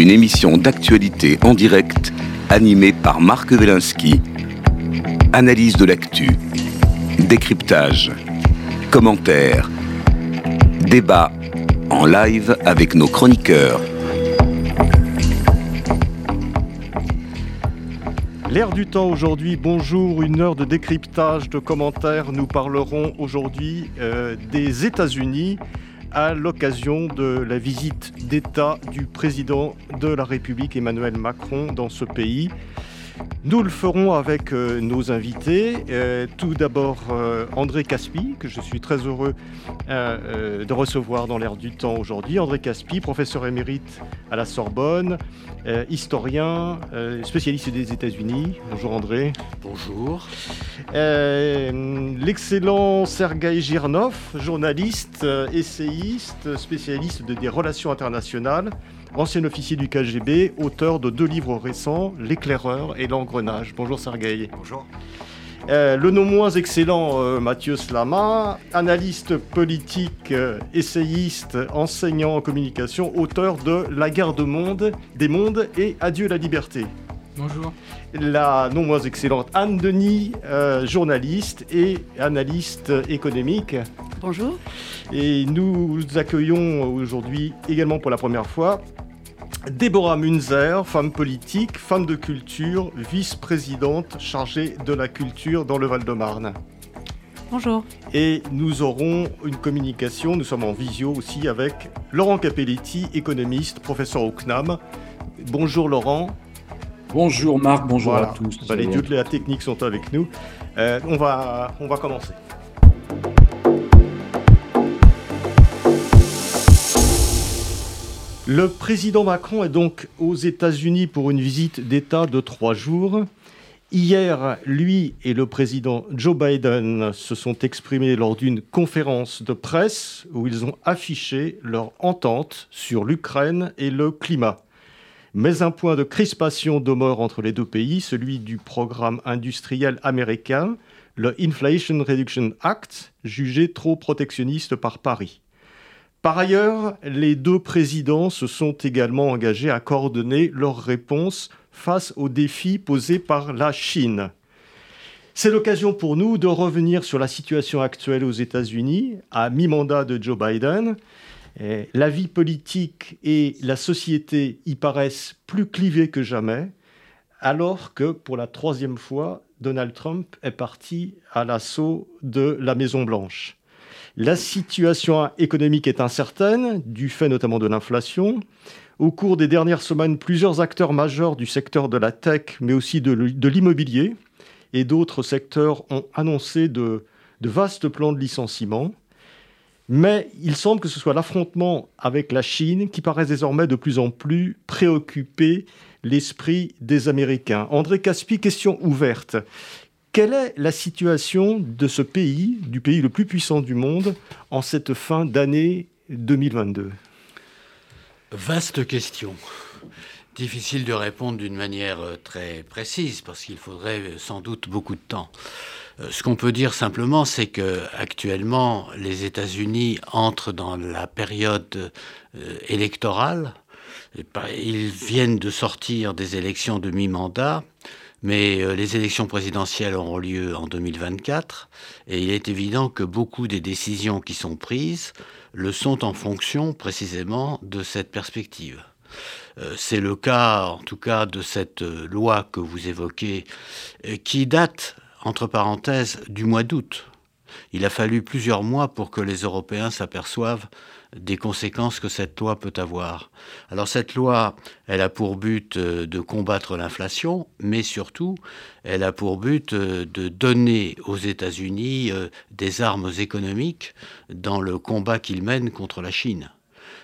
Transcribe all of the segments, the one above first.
Une émission d'actualité en direct animée par Marc Wielinski. Analyse de l'actu, décryptage, commentaires, débat en live avec nos chroniqueurs. L'air du temps aujourd'hui, bonjour, une heure de décryptage, de commentaires. Nous parlerons aujourd'hui euh, des États-Unis à l'occasion de la visite d'État du président de la République Emmanuel Macron dans ce pays. Nous le ferons avec euh, nos invités. Euh, tout d'abord euh, André Caspi, que je suis très heureux de recevoir dans l'air du temps aujourd'hui. André Caspi, professeur émérite à la Sorbonne, historien, spécialiste des États-Unis. Bonjour André. Bonjour. L'excellent Sergei Girnov, journaliste, essayiste, spécialiste des relations internationales ancien officier du KGB, auteur de deux livres récents, L'éclaireur et l'engrenage. Bonjour Sergueï. Bonjour. Euh, le non moins excellent euh, Mathieu Slama, analyste politique, euh, essayiste, enseignant en communication, auteur de La guerre de monde, des mondes et Adieu la liberté. Bonjour. La non moins excellente Anne Denis, journaliste et analyste économique. Bonjour. Et nous accueillons aujourd'hui également pour la première fois Déborah Munzer, femme politique, femme de culture, vice-présidente chargée de la culture dans le Val-de-Marne. Bonjour. Et nous aurons une communication, nous sommes en visio aussi avec Laurent Capelletti, économiste, professeur au CNAM. Bonjour Laurent. Bonjour Marc, bonjour à tous. Bah, les dieux de la technique sont avec nous. Euh, on, va, on va commencer. Le président Macron est donc aux États-Unis pour une visite d'État de trois jours. Hier, lui et le président Joe Biden se sont exprimés lors d'une conférence de presse où ils ont affiché leur entente sur l'Ukraine et le climat. Mais un point de crispation demeure entre les deux pays, celui du programme industriel américain, le Inflation Reduction Act, jugé trop protectionniste par Paris. Par ailleurs, les deux présidents se sont également engagés à coordonner leurs réponses face aux défis posés par la Chine. C'est l'occasion pour nous de revenir sur la situation actuelle aux États-Unis, à mi-mandat de Joe Biden. la vie politique et la société y paraissent plus clivées que jamais, alors que pour la troisième fois, Donald Trump est parti à l'assaut de la Maison-Blanche. La situation économique est incertaine, du fait notamment de l'inflation. Au cours des dernières semaines, plusieurs acteurs majeurs du secteur de la tech, mais aussi de l'immobilier et d'autres secteurs ont annoncé de, vastes plans de licenciement. Mais il semble que ce soit l'affrontement avec la Chine qui paraît désormais de plus en plus préoccuper l'esprit des Américains. André Caspi, question ouverte. Quelle est la situation de ce pays, du pays le plus puissant du monde, en cette fin d'année 2022 Vaste question. Difficile de répondre d'une manière euh, très précise parce qu'il faudrait euh, sans doute beaucoup de temps. Euh, ce qu'on peut dire simplement, c'est que actuellement, les États-Unis entrent dans la période électorale. Ils viennent de sortir des élections de mi-mandat mais euh, les élections présidentielles auront lieu en 2024 et il est évident que beaucoup des décisions qui sont prises le sont en fonction précisément de cette perspective. Euh, c'est le cas, en tout cas, de cette euh, loi que vous évoquez, qui date, entre parenthèses, du mois d'août. Il a fallu plusieurs mois pour que les Européens s'aperçoivent des conséquences que cette loi peut avoir. Alors cette loi, elle a pour but euh, de combattre l'inflation, mais surtout, elle a pour but euh, de donner aux États-Unis euh, des armes économiques dans le combat qu'ils mènent contre la Chine.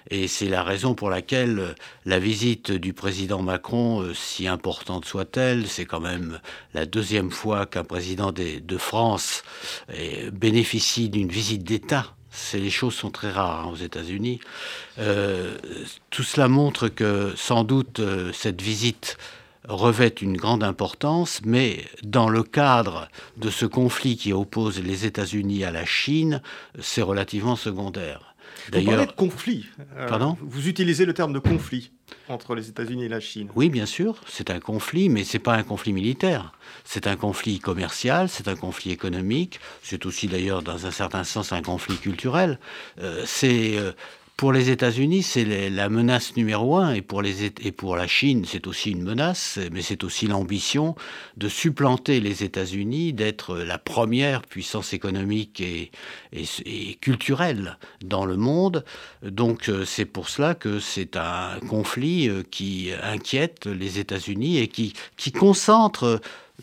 Et c'est la raison pour laquelle la visite du président Macron, si importante soit-elle, c'est quand même la deuxième fois qu'un président de France bénéficie d'une visite d'État les choses sont très rares hein, aux États-Unis. Euh, tout cela montre que sans doute euh, cette visite revêt une grande importance, mais dans le cadre de ce conflit qui oppose les États-Unis à la Chine, c'est relativement secondaire. D'ailleurs, de conflit. Euh, Pardon Vous utilisez le terme de conflit entre les États-Unis et la Chine. Oui, bien sûr, c'est un conflit, mais c'est pas un conflit militaire. C'est un conflit commercial, c'est un conflit économique, c'est aussi d'ailleurs dans un certain sens un conflit culturel. Euh, c'est euh, pour les États-Unis, c'est la menace numéro un, et pour, la Chine, c'est aussi une menace, mais c'est aussi l'ambition de supplanter les États-Unis, d'être la première puissance économique et, culturelle dans le monde. Donc euh, c'est pour cela que c'est un conflit euh, qui inquiète les États-Unis et qui, qui concentre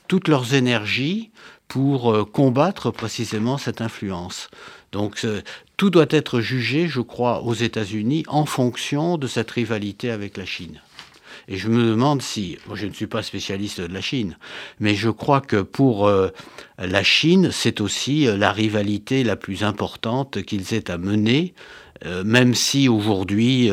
toutes leurs énergies pour euh, combattre précisément cette influence. Donc tout doit être jugé, je crois, aux États-Unis en fonction de cette rivalité avec la Chine. Et je me demande si, moi je ne suis pas spécialiste de la Chine, mais je crois que pour euh, la Chine, c'est aussi euh, la rivalité la plus importante qu'ils aient à mener, euh, même si aujourd'hui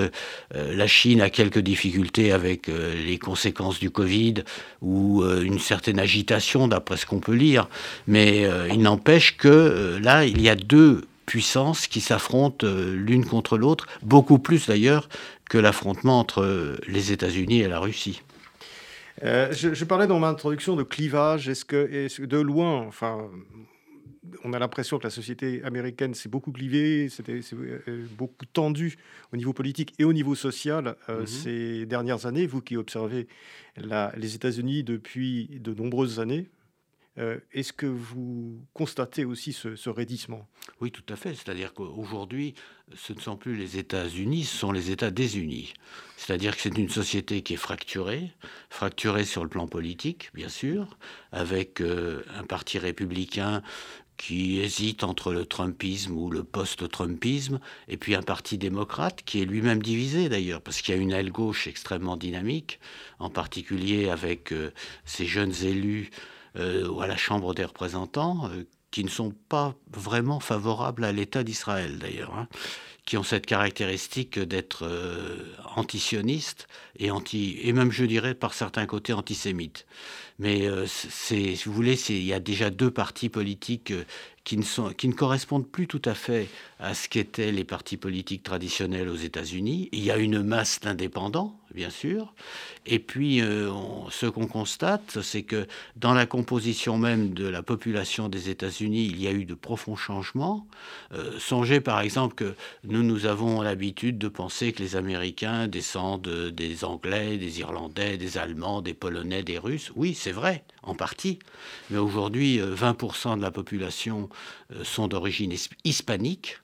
la Chine a quelques difficultés avec les conséquences du Covid ou une certaine agitation d'après ce qu'on peut lire, mais il n'empêche que là, il y a deux puissances qui s'affrontent euh, l'une contre l'autre, beaucoup plus d'ailleurs que l'affrontement entre euh, les États-Unis et la Russie. Euh, je, parlais dans mon introduction de clivage. Est-ce que, de loin, enfin, on a l'impression que la société américaine s'est beaucoup clivée, c'était beaucoup tendu au niveau politique et au niveau social mm-hmm. ces dernières années. Vous qui observez les États-Unis depuis de nombreuses années, euh, est-ce que vous constatez aussi ce, raidissement? Oui, tout à fait. C'est-à-dire qu'aujourd'hui, ce ne sont plus les États-Unis, ce sont les États désunis. C'est-à-dire que c'est une société qui est fracturée, fracturée sur le plan politique, bien sûr, avec euh, un parti républicain qui hésite entre le Trumpisme ou le post-Trumpisme, et puis un parti démocrate qui est lui-même divisé d'ailleurs, parce qu'il y a une aile gauche extrêmement dynamique, en particulier avec euh, ces jeunes élus euh, à la Chambre des représentants, euh, qui ne sont pas vraiment favorables à l'État d'Israël d'ailleurs, hein, qui ont cette caractéristique d'être euh, antisionistes et, anti, et même je dirais par certains côtés antisémites. Mais c'est, si vous voulez, il y a déjà deux partis politiques qui ne, sont, qui ne correspondent plus tout à fait à ce qu'étaient les partis politiques traditionnels aux États-Unis. Il y a une masse d'indépendants, bien sûr. Et puis, euh, ce qu'on constate, c'est que dans la composition même de la population des États-Unis, il y a eu de profonds changements. Euh, songez par exemple que nous, nous avons l'habitude de penser que les Américains descendent des Anglais, des Irlandais, des Allemands, des Polonais, des Russes. Oui, c'est vrai, en partie. Mais aujourd'hui, 20% euh, de la population sont d'origine hispanique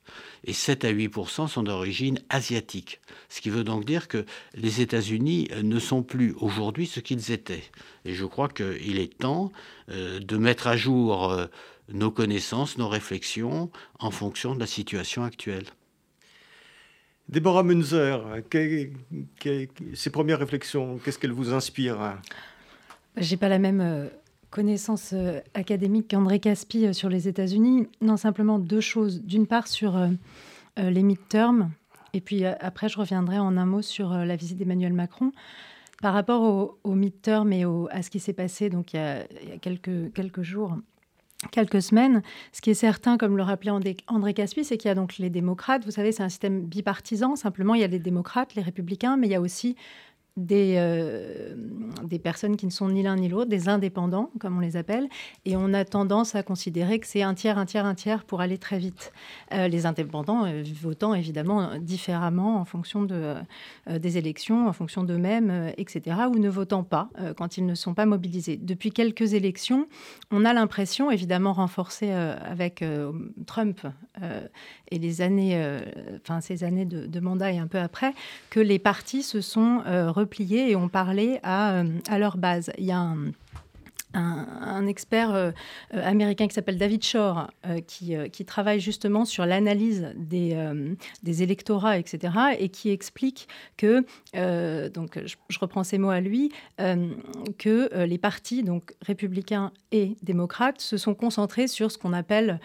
et 7 à 8% sont d'origine asiatique. Ce qui veut donc dire que les États-Unis euh, ne sont plus aujourd'hui ce qu'ils étaient. Et je crois qu'il est temps euh, de mettre à jour euh, nos connaissances, nos réflexions en fonction de la situation actuelle. Déborah Munzer, ses premières réflexions, qu'est-ce qu'elles vous inspirent J'ai pas la même connaissance euh, académique qu'André Caspi euh, sur les États-Unis. Non, simplement deux choses. D'une part, sur euh, les midterms, et puis après, je reviendrai en un mot sur la visite d'Emmanuel Macron. Par rapport aux au midterms et à ce qui s'est passé donc, il y a, quelques jours, quelques semaines. Ce qui est certain, comme le rappelait André Caspi, c'est qu'il y a donc les démocrates. Vous savez, c'est un système bipartisan. Simplement, il y a les démocrates, les républicains, mais il y a aussi des, euh, des personnes qui ne sont ni l'un ni l'autre, des indépendants, comme on les appelle, et on a tendance à considérer que c'est un tiers, un tiers, un tiers pour aller très vite. Euh, les indépendants euh, votant évidemment différemment en fonction de, des élections, en fonction d'eux-mêmes, etc., ou ne votant pas quand ils ne sont pas mobilisés. Depuis quelques élections, on a l'impression, évidemment renforcée avec Trump et les années, enfin ces années de, de, mandat et un peu après, que les partis se sont et ont parlé à, euh, à leur base. Il y a un, expert euh, américain qui s'appelle David Shore, euh, qui, qui, travaille justement sur l'analyse des, des, électorats, etc., et qui explique que, donc je, je, reprends ces mots à lui, que les partis, donc républicains et démocrates, se sont concentrés sur ce qu'on appelle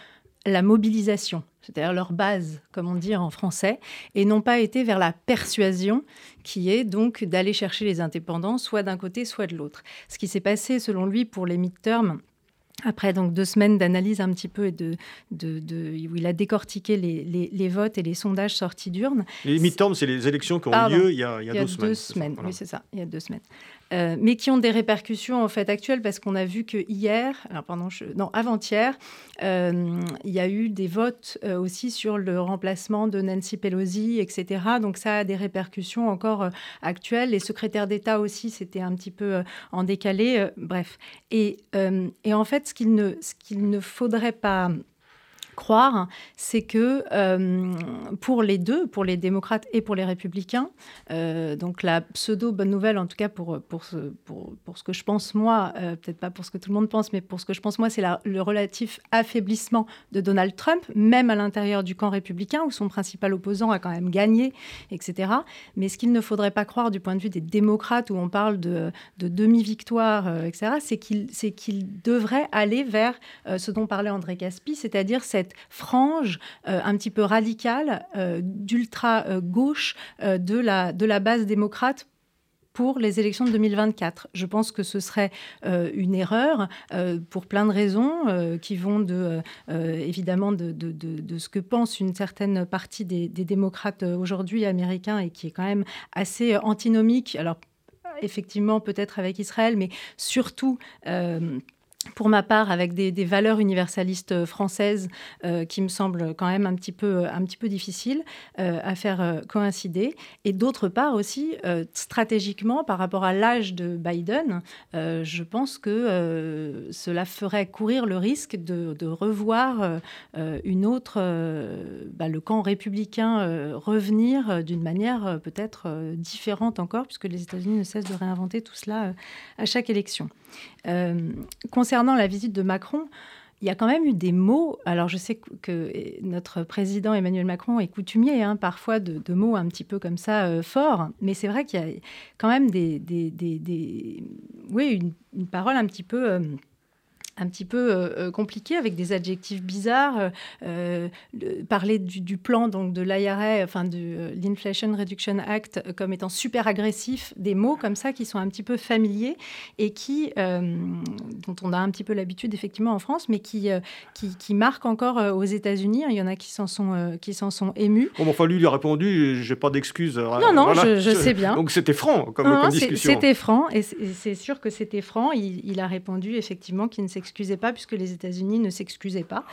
la mobilisation, c'est-à-dire leur base, comme on dit en français, et n'ont pas été vers la persuasion, qui est donc d'aller chercher les indépendants, soit d'un côté, soit de l'autre. Ce qui s'est passé, selon lui, pour les midterms, après donc deux semaines d'analyse un petit peu et de, de, où il a décortiqué les, les, votes et les sondages sortis d'urnes. Les midterms, c'est les élections qui ont eu lieu il y a, il y a, deux, semaines. semaines. Oui, c'est ça, il y a deux semaines. Euh, mais qui ont des répercussions en fait actuelles parce qu'on a vu que hier, alors pardon, non avant-hier, euh, il y a eu des votes euh, aussi sur le remplacement de Nancy Pelosi, etc. Donc ça a des répercussions encore actuelles. Les secrétaires d'État aussi, c'était un petit peu en décalé. bref, et, et, en fait, ce qu'il ne, ce qu'il ne faudrait pas croire, c'est que euh, pour les deux, pour les démocrates et pour les républicains, euh, donc la pseudo bonne nouvelle, en tout cas pour, pour, ce, pour, pour ce que je pense moi, euh, peut-être pas pour ce que tout le monde pense, mais pour ce que je pense moi, c'est le relatif affaiblissement de Donald Trump, même à l'intérieur du camp républicain, où son principal opposant a quand même gagné, etc. Mais ce qu'il ne faudrait pas croire du point de vue des démocrates, où on parle de, de demi-victoire, etc., c'est qu'il qu'il devrait aller vers ce dont parlait André Caspi, c'est-à-dire cette frange euh, un petit peu radicale euh, d'ultra-gauche euh, de, la, base démocrate pour les élections de 2024. Je pense que ce serait une erreur pour plein de raisons qui vont de, évidemment de, de, de, ce que pense une certaine partie des, des démocrates aujourd'hui américains et qui est quand même assez antinomique. Alors effectivement peut-être avec Israël, mais surtout pour ma part, avec des, valeurs universalistes françaises euh, qui me semblent quand même un petit peu, difficiles euh, à faire euh, coïncider. Et d'autre part aussi, stratégiquement, par rapport à l'âge de Biden, je pense que cela ferait courir le risque de, revoir une autre, bah, le camp républicain revenir d'une manière peut-être différente encore, puisque les États-Unis ne cessent de réinventer tout cela à chaque élection. Euh, concernant la visite de Macron, il y a quand même eu des mots. Alors, je sais que notre président Emmanuel Macron est coutumier hein, parfois de, mots un petit peu comme ça euh, forts, mais c'est vrai qu'il y a quand même des, des, oui, une, parole un petit peu. Euh, un petit peu euh, euh, compliqué avec des adjectifs bizarres. Euh, parler du, plan donc de l'IRA, enfin de l'Inflation Reduction Act, comme étant super agressif, des mots comme ça qui sont un petit peu familiers et qui, dont on a un petit peu l'habitude effectivement en France, mais qui, qui, qui, marquent encore aux États-Unis. Il y en a qui s'en sont, qui s'en sont émus. Bon, enfin, lui, il a répondu, j'ai pas d'excuses. Non, non, je, sais bien. Donc c'était franc comme, discussion. C'était franc, et c'est sûr que c'était franc. Il, il, a répondu effectivement qu'il ne s'excusait s'excusait pas puisque les États-Unis ne s'excusaient pas.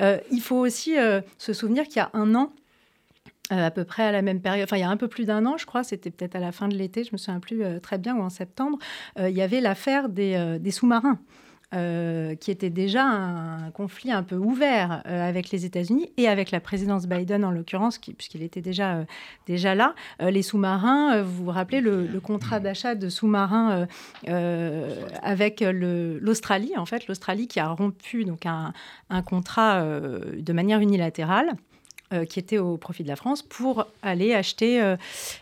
Euh, il faut aussi euh, se souvenir qu'il y a un an, euh, à peu près à la même période, enfin il y a un peu plus d'un an, je crois, c'était peut-être à la fin de l'été, je me souviens plus très bien, ou en septembre, il y avait l'affaire des, des sous-marins. Euh, qui était déjà un conflit un peu ouvert euh, avec les États-Unis et avec la présidence Biden en l'occurrence, puisqu'il était déjà, euh, déjà là. les sous-marins, vous vous rappelez le, contrat d'achat de sous-marins avec l'Australie, en fait, l'Australie qui a rompu donc un, un contrat de manière unilatérale. Euh, qui était au profit de la France pour aller acheter euh,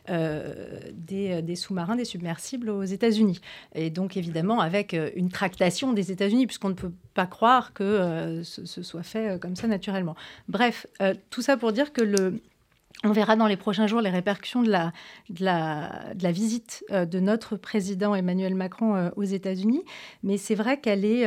euh, des, sous-marins, des submersibles aux États-Unis. Et donc évidemment avec une tractation des États-Unis, puisqu'on ne peut pas croire que ce, soit fait comme ça naturellement. Bref, tout ça pour dire que le, on verra dans les prochains jours les répercussions de la, visite de notre président Emmanuel Macron aux États-Unis. Mais c'est vrai qu'elle est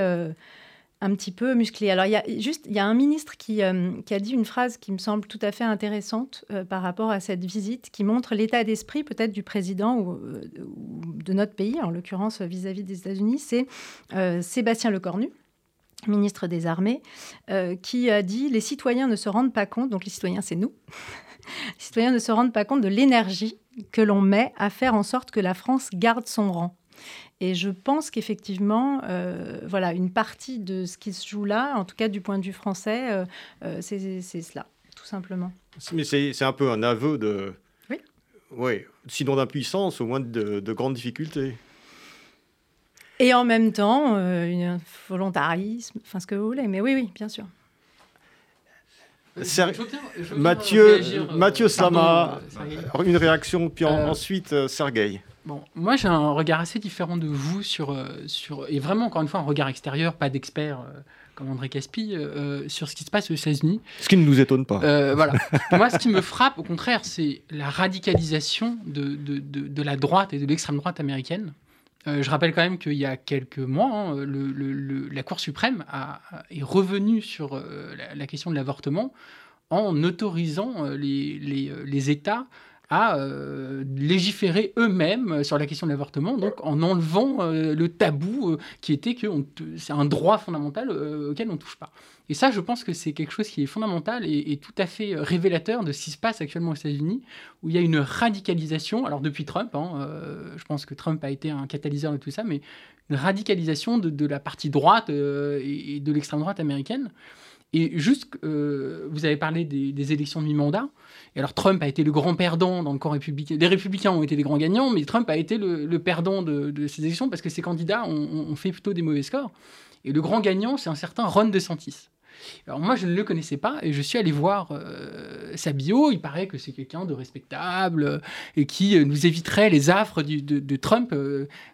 un petit peu musclé. Alors, il y a juste, il y a un ministre qui, euh, a dit une phrase qui me semble tout à fait intéressante euh, par rapport à cette visite, qui montre l'état d'esprit peut-être du président ou, euh, de notre pays, en l'occurrence vis-à-vis des États-Unis. C'est Sébastien Lecornu, ministre des Armées, qui a dit les citoyens ne se rendent pas compte, donc les citoyens, c'est nous, les citoyens ne se rendent pas compte de l'énergie que l'on met à faire en sorte que la France garde son rang. Et je pense qu'effectivement, euh, voilà, une partie de ce qui se joue là, en tout cas du point de vue français, euh, euh, c'est cela, tout simplement. Mais c'est un peu un aveu de. Oui. Oui, sinon d'impuissance, au moins de, de grandes difficultés. Et en même temps, un volontarisme, enfin ce que vous voulez, mais oui, oui, bien sûr. Mathieu, Mathieu Slama, une réaction, puis ensuite Sergueï. Bon, moi j'ai un regard assez différent de vous sur, euh, sur et vraiment encore une fois un regard extérieur, pas d'expert euh, comme André Caspi, euh, sur ce qui se passe aux États-Unis. Ce qui ne nous étonne pas. voilà. moi, ce qui me frappe, au contraire, c'est la radicalisation de, de, de, la droite et de l'extrême droite américaine. Je rappelle quand même qu'il y a quelques mois, hein, la Cour suprême est revenue sur la, question de l'avortement en autorisant les, les États à euh, légiférer eux-mêmes sur la question de l'avortement, donc en enlevant euh, le tabou euh, qui était que c'est un droit fondamental auquel on ne touche pas. Et ça, je pense que c'est quelque chose qui est fondamental et, tout à fait révélateur de ce qui se passe actuellement aux États-Unis, où il y a une radicalisation, alors depuis Trump, hein, je pense que Trump a été un catalyseur de tout ça, mais une radicalisation de, la partie droite et, de l'extrême droite américaine. Et juste, vous avez parlé des, des élections de mi-mandat. Et alors Trump a été le grand perdant dans le camp républicain. Les républicains ont été les grands gagnants, mais Trump a été le, perdant de, ces élections parce que ses candidats ont, fait plutôt des mauvais scores. Et le grand gagnant, c'est un certain Ron DeSantis. Alors moi, je ne le connaissais pas et je suis allé voir euh, sa bio. Il paraît que c'est quelqu'un de respectable euh, et qui euh, nous éviterait les affres de, Trump.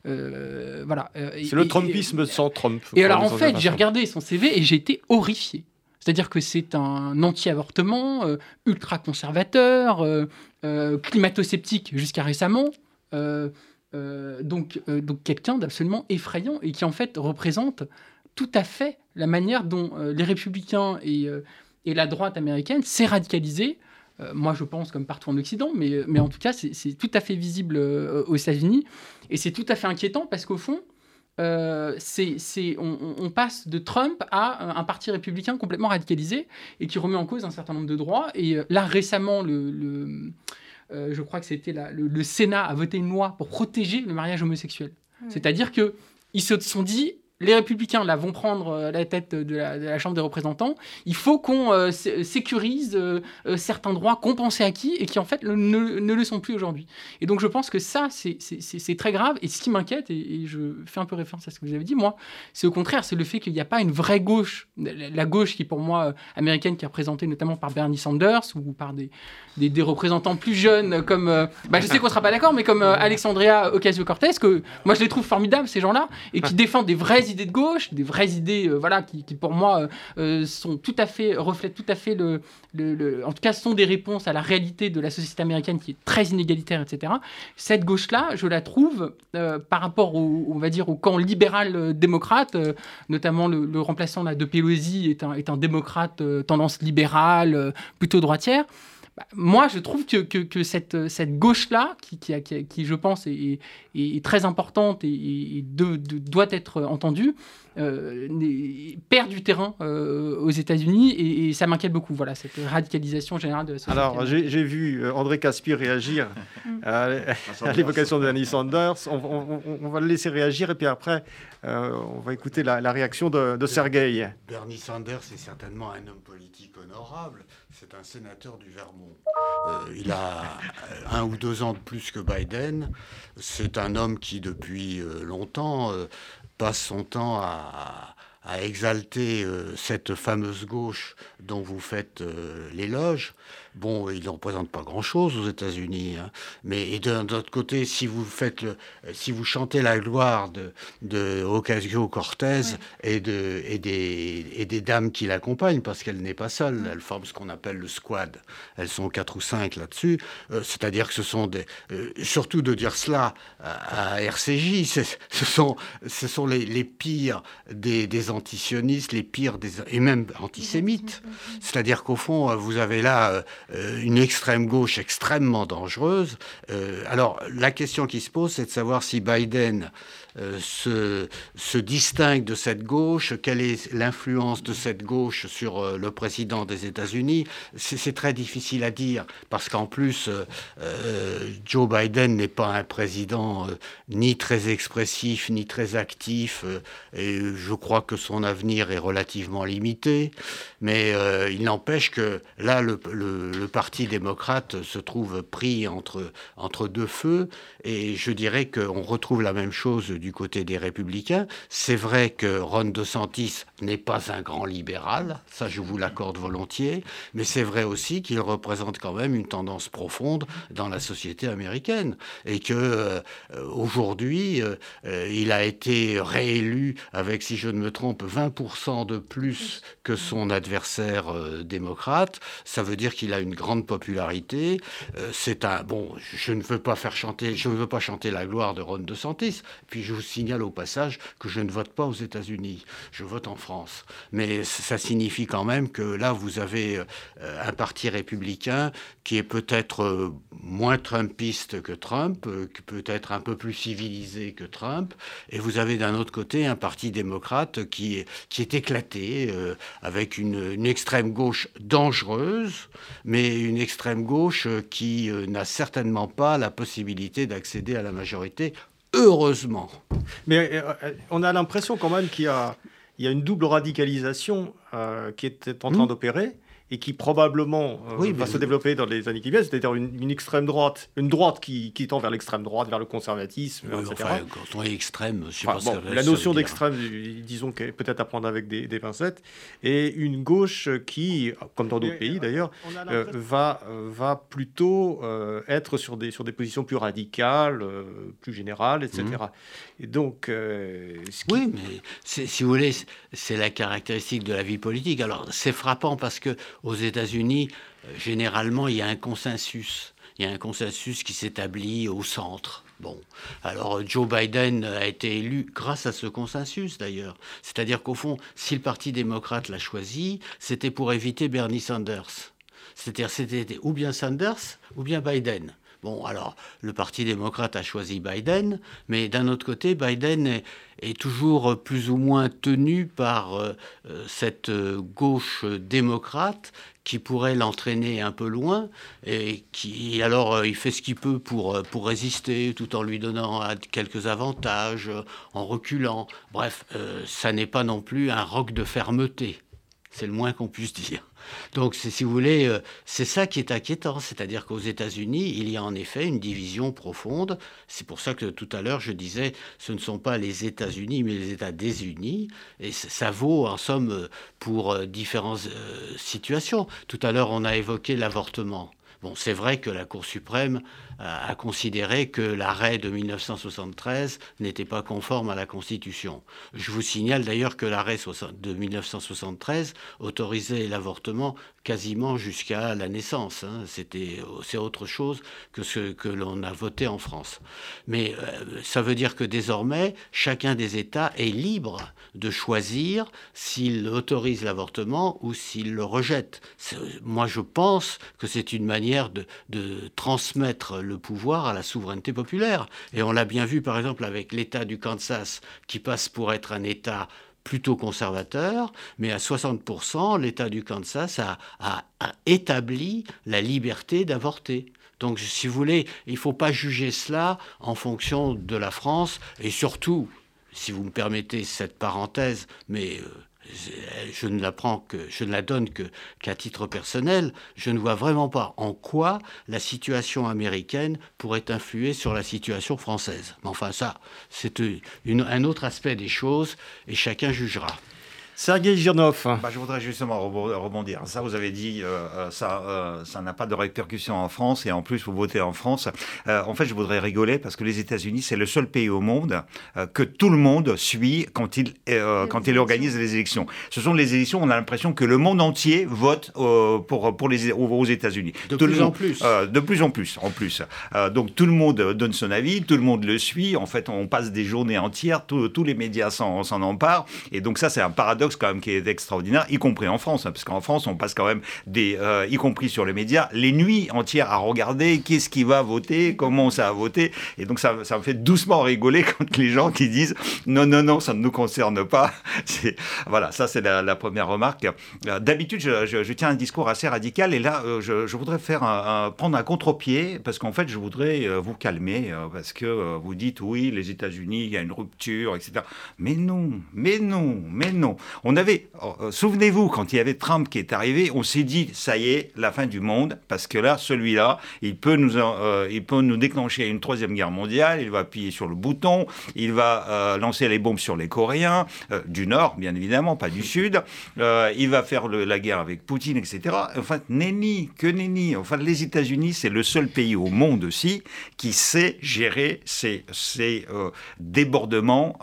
voilà. C'est le Trumpisme sans Trump. Et alors en fait, j'ai regardé son CV et j'ai été horrifié. C'est-à-dire que c'est un anti-avortement, euh, ultra-conservateur, euh, euh, climato-sceptique jusqu'à récemment. donc, donc quelqu'un d'absolument effrayant et qui en fait représente tout à fait la manière dont les républicains et, la droite américaine s'est radicalisée. moi, je pense comme partout en Occident, mais, mais en tout cas, c'est tout à fait visible aux États-Unis. Et c'est tout à fait inquiétant parce qu'au fond, euh, c'est, on, passe de Trump à un parti républicain complètement radicalisé et qui remet en cause un certain nombre de droits. Et euh, là, récemment, le, euh, je crois que c'était le, le, Sénat a voté une loi pour protéger le mariage homosexuel. C'est-à-dire qu'ils se sont dit, les républicains là vont prendre euh, la tête de la, Chambre des représentants, il faut qu'on euh, sécurise euh, certains droits qu'on pensait acquis et qui en fait ne, le sont plus aujourd'hui. Et donc je pense que ça, c'est très grave. Et ce qui m'inquiète, et, je fais un peu référence à ce que vous avez dit, moi, c'est au contraire, c'est le fait qu'il n'y a pas une vraie gauche, la, gauche qui pour moi américaine, qui est représentée notamment par Bernie Sanders ou par des, des, représentants plus jeunes comme, bah, je sais qu'on ne sera pas d'accord, mais comme Alexandria Ocasio-Cortez, que moi je les trouve formidables ces gens-là, et qui défendent des vraies idées de gauche, des vraies idées, euh, voilà, qui, pour moi euh, euh, sont tout à fait reflètent tout à fait le, en tout cas, sont des réponses à la réalité de la société américaine qui est très inégalitaire, etc. Cette gauche-là, je la trouve par rapport au, on va dire, au camp libéral démocrate, notamment le, remplaçant là, de Pelosi est un, est un démocrate tendance libérale, plutôt droitière. Bah, moi, je trouve que, que, cette, cette gauche-là, qui, qui, qui, je pense, est, est, très importante et, de, doit être entendue, euh, perd du terrain euh, aux États-Unis et, ça m'inquiète beaucoup, voilà, cette radicalisation générale de la société. Alors, j'ai vu euh, André Caspi réagir à, l'évocation de Annie Sanders. On, va le laisser réagir et puis après, on va écouter la, réaction de, de Sergueï. Bernie Sanders est certainement un homme politique honorable c'est un sénateur du Vermont. Euh, il a un ou deux ans de plus que Biden. C'est un homme qui, depuis euh, longtemps, euh, passe son temps à exalter cette fameuse gauche dont vous faites l'éloge. Bon, il ne représente pas grand-chose aux États-Unis, hein. mais d'un autre côté, si vous faites le, si vous chantez la gloire de, de Ocasio-Cortez et, de, et, des, et des dames qui l'accompagnent, parce qu'elle n'est pas seule, elle forme ce qu'on appelle le squad. Elles sont quatre ou cinq là-dessus. Euh, c'est-à-dire que ce sont des, euh, surtout de dire cela à, RCJ, ce sont, ce sont les, les pires des, des antisionistes, les pires des, et même antisémites. C'est-à-dire qu'au fond, vous avez là euh, une extrême gauche extrêmement dangereuse. Euh, alors la question qui se pose, c'est de savoir si Biden euh, se, distingue de cette gauche, quelle est l'influence de cette gauche sur euh, le président des États-Unis, c'est très difficile à dire, parce qu'en plus, euh, Joe Biden n'est pas un président ni très expressif, ni très actif, et je crois que son avenir est relativement limité, mais il n'empêche que là, le, le, Parti démocrate se trouve pris entre, entre deux feux, et je dirais qu'on retrouve la même chose du côté des républicains. C'est vrai que Ron DeSantis n'est pas un grand libéral, ça je vous l'accorde volontiers, mais c'est vrai aussi qu'il représente quand même une tendance profonde dans la société américaine et que euh, aujourd'hui euh, il a été réélu avec, si je ne me trompe, 20% de plus que son adversaire euh, démocrate. Ça veut dire qu'il a une grande popularité. Euh, c'est un bon. Je ne veux pas faire chanter. Je ne veux pas chanter la gloire de Ron DeSantis. Puis je vous signale au passage que je ne vote pas aux États-Unis. Je vote en France. Mais ça signifie quand même que là, vous avez euh, un parti républicain qui est peut-être euh, moins Trumpiste que Trump, qui peut être un peu plus civilisé que Trump, et vous avez d'un autre côté un parti démocrate qui, est éclaté, avec une, une extrême gauche dangereuse, mais une extrême gauche qui euh, n'a certainement pas la possibilité d'accéder à la majorité, heureusement. Mais euh, euh, on a l'impression quand même qu'il y a, il y a une double radicalisation qui est en train mmh. d'opérer et qui probablement euh, va se développer dans les années qui viennent, c'est-à-dire une, extrême droite, une droite qui, qui tend vers l'extrême droite, vers le conservatisme, etc. quand on est extrême, je sais pas La notion d'extrême, disons, peut-être à prendre avec des, pincettes, et une gauche qui, comme dans d'autres pays d'ailleurs, euh, va, va plutôt euh, être sur des, sur des positions plus radicales, plus générales, etc. Mmh. Et donc, oui, mais si vous voulez, c'est la caractéristique de la vie politique. Alors, c'est frappant parce que aux États-Unis, euh, généralement, il y a un consensus. Il y a un consensus qui s'établit au centre. Bon, alors euh, Joe Biden a été élu grâce à ce consensus d'ailleurs. C'est-à-dire qu'au fond, si le Parti démocrate l'a choisi, c'était pour éviter Bernie Sanders. C'est-à-dire c'était ou bien Sanders ou bien Biden. Bon, alors, le Parti démocrate a choisi Biden, mais d'un autre côté, Biden est, toujours plus ou moins tenu par euh, euh, cette euh, gauche démocrate qui pourrait l'entraîner un peu loin et qui alors il fait ce qu'il peut pour, pour résister tout en lui donnant quelques avantages, en reculant. Bref, ça n'est pas non plus un roc de fermeté. C'est le moins qu'on puisse dire. Donc, si vous voulez, euh, c'est ça qui est inquiétant. C'est-à-dire qu'aux États-Unis, il y a en effet une division profonde. C'est pour ça que tout à l'heure, je disais, ce ne sont pas les États-Unis, mais les États désunis. Et ça vaut, en somme, pour euh, différentes euh, situations. Tout à l'heure, on a évoqué l'avortement. Bon, c'est vrai que la Cour suprême a considéré que l'arrêt de 1973 n'était pas conforme à la Constitution. Je vous signale d'ailleurs que l'arrêt de 1973 autorisait l'avortement quasiment jusqu'à la naissance. Hein. C'était, c'est autre chose que ce que l'on a voté en France. Mais euh, ça veut dire que désormais, chacun des États est libre de choisir s'il autorise l'avortement ou s'il le rejette. Moi, je pense que c'est une manière de transmettre le pouvoir à la souveraineté populaire. Et on l'a bien vu, par exemple, avec l'État du Kansas, qui passe pour être un État plutôt conservateur, mais à 60%, l'État du Kansas a, établi la liberté d'avorter. Donc, si vous voulez, il ne faut pas juger cela en fonction de la France, et surtout, si vous me permettez cette parenthèse, mais euh, je ne la prends que, je ne la donne que qu'à titre personnel. Je ne vois vraiment pas en quoi la situation américaine pourrait influer sur la situation française. Mais enfin, ça, c'est un autre aspect des choses et chacun jugera. Sergei Girnov. Bah, je voudrais justement rebondir. Ça, vous avez dit, euh, euh, ça, euh, ça n'a pas de répercussion en France et en plus, vous votez en France. en fait, je voudrais rigoler parce que les États-Unis, c'est le seul pays au monde que tout le monde suit quand il, quand il organise les élections. Ce sont les élections, on a l'impression que le monde entier vote pour, pour les, aux États-Unis. De plus en plus. de plus en plus, en plus. donc tout le monde donne son avis, tout le monde le suit. En fait, on passe des journées entières, tous les médias s'en emparent. Et donc ça, c'est un paradoxe quand même qui est extraordinaire, y compris en France, hein, parce qu'en France, on passe quand même des, euh, y compris sur les médias, les nuits entières à regarder qu'est-ce qui va voter, comment ça a voté, et donc ça, me fait doucement rigoler quand les gens qui disent non, non, non, ça ne nous concerne pas. Voilà, ça c'est la, première remarque. Euh, d'habitude, je, tiens un discours assez radical, et là, euh, je, voudrais faire prendre un contre-pied, parce qu'en fait, je voudrais vous calmer, parce que vous dites oui, les États-Unis, il y a une rupture, etc. Mais non, mais non, mais non. On avait, oh, euh, souvenez-vous, quand il y avait Trump qui est arrivé, on s'est dit, ça y est, la fin du monde, parce que là, celui-là, il peut nous, euh, il peut nous déclencher une troisième guerre mondiale, il va appuyer sur le bouton, il va euh, lancer les bombes sur les Coréens, du Nord, bien évidemment, pas du Sud, il va faire la guerre avec Poutine, etc. Enfin, nenni, que nenni. Enfin, les États-Unis, c'est le seul pays au monde aussi qui sait gérer ces, ces débordements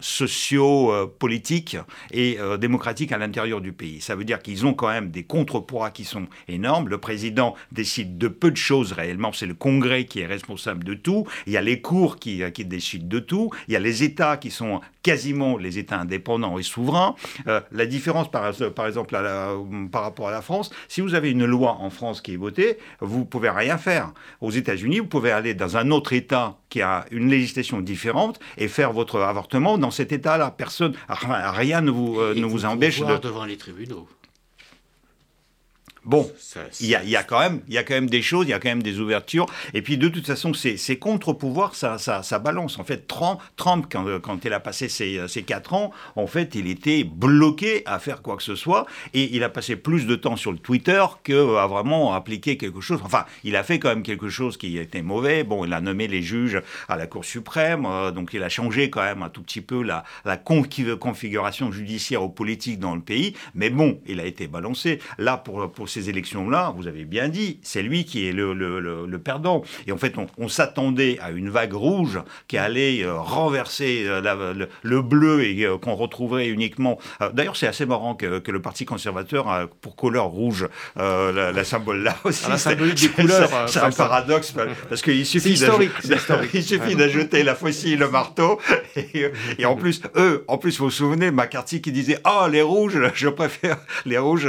sociaux, politiques et démocratique à l'intérieur du pays. Ça veut dire qu'ils ont quand même des contrepoids qui sont énormes. Le président décide de peu de choses réellement. C'est le Congrès qui est responsable de tout. Il y a les cours qui, qui décident de tout. Il y a les États qui sont quasiment les États indépendants et souverains. la différence, par, par exemple, par rapport à la France, si vous avez une loi en France qui est votée, vous pouvez rien faire. Aux États-Unis, vous pouvez aller dans un autre État qui a une législation différente et faire votre avortement dans cet État-là. Personne, rien ne vous, euh, ne vous empêche de devant les tribunaux. Bon, il y, a, quand même, il y a quand même des choses, il y a quand même des ouvertures. Et puis de toute façon, ces, contre-pouvoirs, ça, ça, ça, balance. En fait, Trump, Trump quand, quand il a passé ses, ses quatre ans, en fait, il était bloqué à faire quoi que ce soit. Et il a passé plus de temps sur le Twitter qu'à vraiment appliquer quelque chose. Enfin, il a fait quand même quelque chose qui était mauvais. Bon, il a nommé les juges à la Cour suprême. Euh, donc il a changé quand même un tout petit peu la, la configuration judiciaire ou politique dans le pays. Mais bon, il a été balancé. Là, pour, pour ces élections-là, vous avez bien dit, c'est lui qui est le, le, perdant. Et en fait, on, s'attendait à une vague rouge qui allait euh, renverser euh, le, bleu et euh, qu'on retrouverait uniquement. D'ailleurs, c'est assez marrant que, que, le Parti conservateur a pour couleur rouge la, symbole là aussi. Ah, la symbolique des couleurs. C'est un paradoxe parce qu'il suffit d'ajouter la faucille, le marteau. Et, en plus, eux, en plus, vous vous souvenez, McCarthy qui disait Ah, les rouges, je préfère les rouges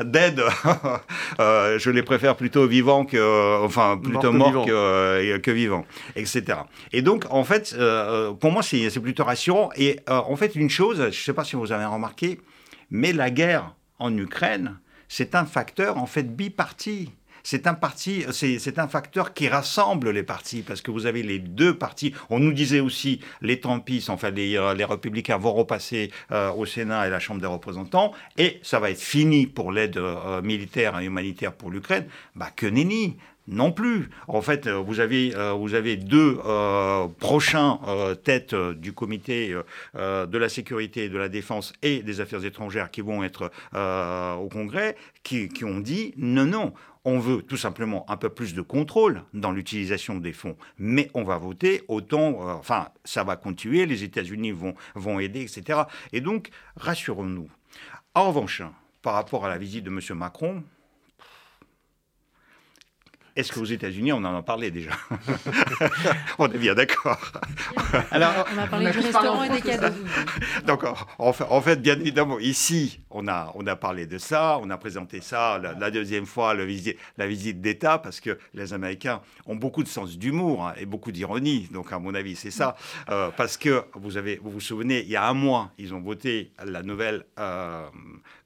dead Euh, je les préfère plutôt vivants que, euh, enfin, plutôt morts que, euh, que, vivants, etc. Et donc, en fait, pour moi, c'est plutôt rassurant. Et en fait, une chose, je ne sais pas si vous avez remarqué, mais la guerre en Ukraine, c'est un facteur en fait biparti c'est un parti, c'est un facteur qui rassemble les partis parce que vous avez les deux partis. On nous disait aussi les Trumpistes, enfin les, euh, les républicains vont repasser euh, au Sénat et la Chambre des représentants et ça va être fini pour l'aide euh, militaire et humanitaire pour l'Ukraine. Bah que nenni non plus. En fait, vous avez, vous avez deux prochains têtes du comité de la sécurité de la défense et des affaires étrangères qui vont être au Congrès, qui, ont dit non, non, on veut tout simplement un peu plus de contrôle dans l'utilisation des fonds, mais on va voter autant, euh, enfin, ça va continuer, les États-Unis vont aider, etc. Et donc, rassurons-nous. En revanche, par rapport à la visite de M. Macron, est-ce qu'aux États-Unis, on en a parlé déjà On est bien d'accord. Alors, on a parlé du restaurant et des cadeaux. Donc, en fait, bien évidemment, ici, on a, on a parlé de ça, on a présenté ça la, deuxième fois, la visite d'État, parce que les Américains ont beaucoup de sens d'humour hein, et beaucoup d'ironie. Donc, à mon avis, c'est ça. Euh, parce que vous, avez, vous vous souvenez, il y a un mois, ils ont voté la nouvelle euh,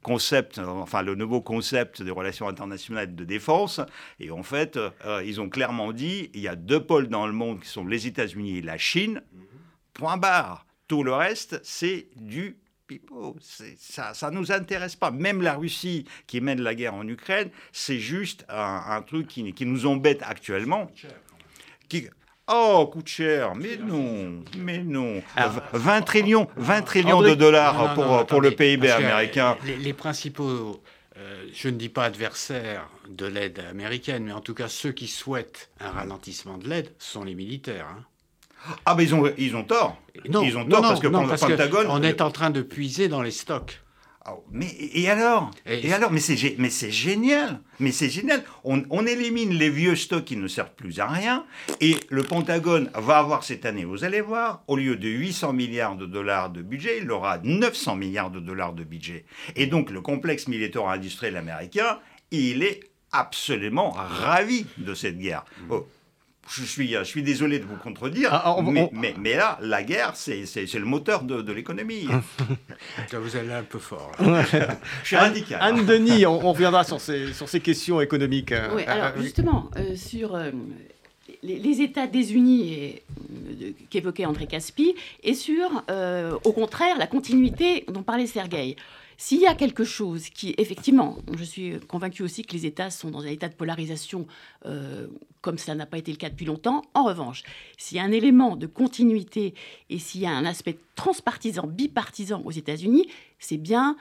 concept, enfin le nouveau concept des relations internationales de défense. Et en fait, euh, ils ont clairement dit il y a deux pôles dans le monde qui sont les États-Unis et la Chine. Point barre. Tout le reste, c'est du pipeau. Ça, ça nous intéresse pas. Même la Russie qui mène la guerre en Ukraine, c'est juste un, truc qui, qui, nous embête actuellement. Qui, Oh, coûte cher. Mais non, mais non. 20 trillions, 20 trillions de dollars pour, pour le PIB américain. Les, principaux, euh, je ne dis pas adversaires de l'aide américaine, mais en tout cas ceux qui souhaitent un ralentissement de l'aide sont les militaires. Hein. Ah, mais ils ont, ils ont tort. Non, ils ont tort parce que le Pentagone. On est en train de puiser dans les stocks. Ah, mais et alors? Et, alors Mais c'est mais c'est génial. Mais c'est génial. On, élimine les vieux stocks qui ne servent plus à rien. Et le Pentagone va avoir cette année, vous allez voir, au lieu de 800 milliards de dollars de budget, il aura 900 milliards de dollars de budget. Et donc le complexe militaire industriel américain, il est absolument ravi de cette guerre. Mmh. Oh, je suis, je suis désolé de vous contredire, ah, mais, mais, là, la guerre, c'est le moteur de, de l'économie. vous allez un peu fort. je suis radical. Anne, Denis, on, reviendra sur ces, sur ces questions économiques. Oui, alors justement, euh, sur euh, les, États désunis euh, qu'évoquait André Caspi, et sur, au contraire, la continuité dont parlait Sergueï. S'il y a quelque chose qui, effectivement, je suis convaincu aussi que les États sont dans un état de polarisation euh, comme cela n'a pas été le cas depuis longtemps. En revanche, s'il y a un élément de continuité et s'il y a un aspect transpartisan, bipartisan aux États-Unis, c'est bien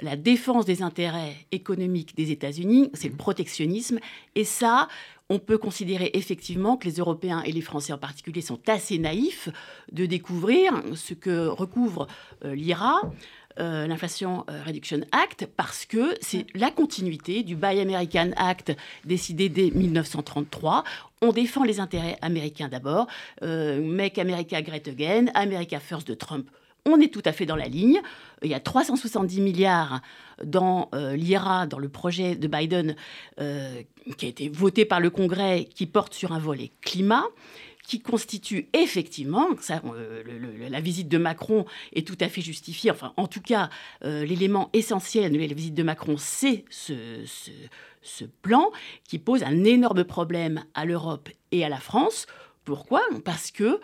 la défense des intérêts économiques des États-Unis, c'est le protectionnisme. Et ça, on peut considérer effectivement que les Européens et les Français en particulier sont assez naïfs de découvrir ce que recouvre euh, l'IRA euh, l'Inflation Reduction Act parce que c'est la continuité du Buy American Act décidé dès 1933. On défend les intérêts américains d'abord. Make America Great Again, America First de Trump on est tout à fait dans la ligne. Il y a 370 milliards dans euh, l'IRA, dans le projet de Biden, euh, qui a été voté par le Congrès, qui porte sur un volet climat qui constitue effectivement, euh, la visite de Macron est tout à fait justifiée, enfin en tout cas l'élément essentiel de la visite de Macron, c'est ce, plan qui pose un énorme problème à l'Europe et à la France. Pourquoi? Parce que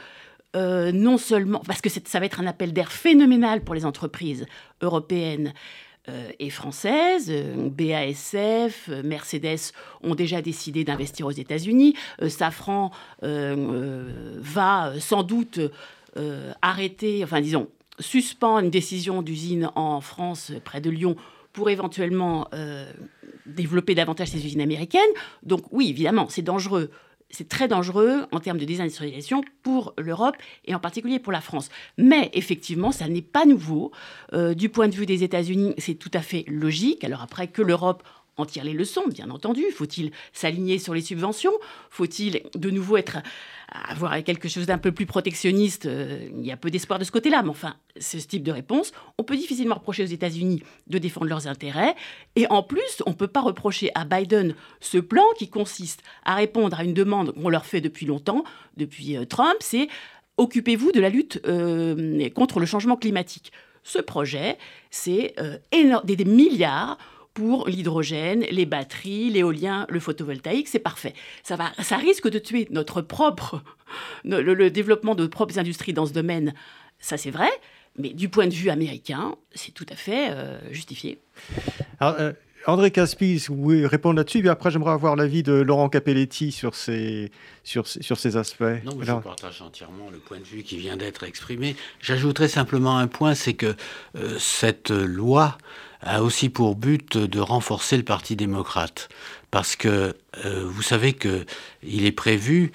euh, non seulement parce que ça va être un appel d'air phénoménal pour les entreprises européennes euh, et françaises. Euh, BASF, Mercedes ont déjà décidé d'investir aux États-Unis. Safran va sans doute arrêter, enfin disons, suspendre une décision d'usine en France, près de Lyon, pour éventuellement développer davantage ces usines américaines. Donc oui, évidemment, c'est dangereux c'est très dangereux en termes de désindustrialisation pour l'Europe et en particulier pour la France. Mais effectivement, ça n'est pas nouveau. Euh, du point de vue des États-Unis, c'est tout à fait logique. Alors après que l'Europe en tire les leçons, bien entendu. Faut-il s'aligner sur les subventions? Faut-il de nouveau être avoir quelque chose d'un peu plus protectionniste? Euh, Il y a peu d'espoir de ce côté-là, mais enfin, ce type de réponse. On peut difficilement reprocher aux États-Unis de défendre leurs intérêts, et en plus, on ne peut pas reprocher à Biden ce plan qui consiste à répondre à une demande qu'on leur fait depuis longtemps, depuis euh, Trump, c'est occupez-vous de la lutte euh, contre le changement climatique. Ce projet, c'est des milliards pour l'hydrogène, les batteries, l'éolien, le photovoltaïque, c'est parfait. Ça, va, ça risque de tuer notre propre, le, développement de nos propres industries dans ce domaine, ça c'est vrai, mais du point de vue américain, c'est tout à fait euh, justifié. Euh, André Caspi, vous pouvez répondre là-dessus, puis après j'aimerais avoir l'avis de Laurent Capelletti sur ces, sur, sur ces aspects. Non, je partage entièrement le point de vue qui vient d'être exprimé. J'ajouterai simplement un point, c'est que euh, cette loi a aussi pour but de renforcer le Parti démocrate. Parce que euh, vous savez qu'il est prévu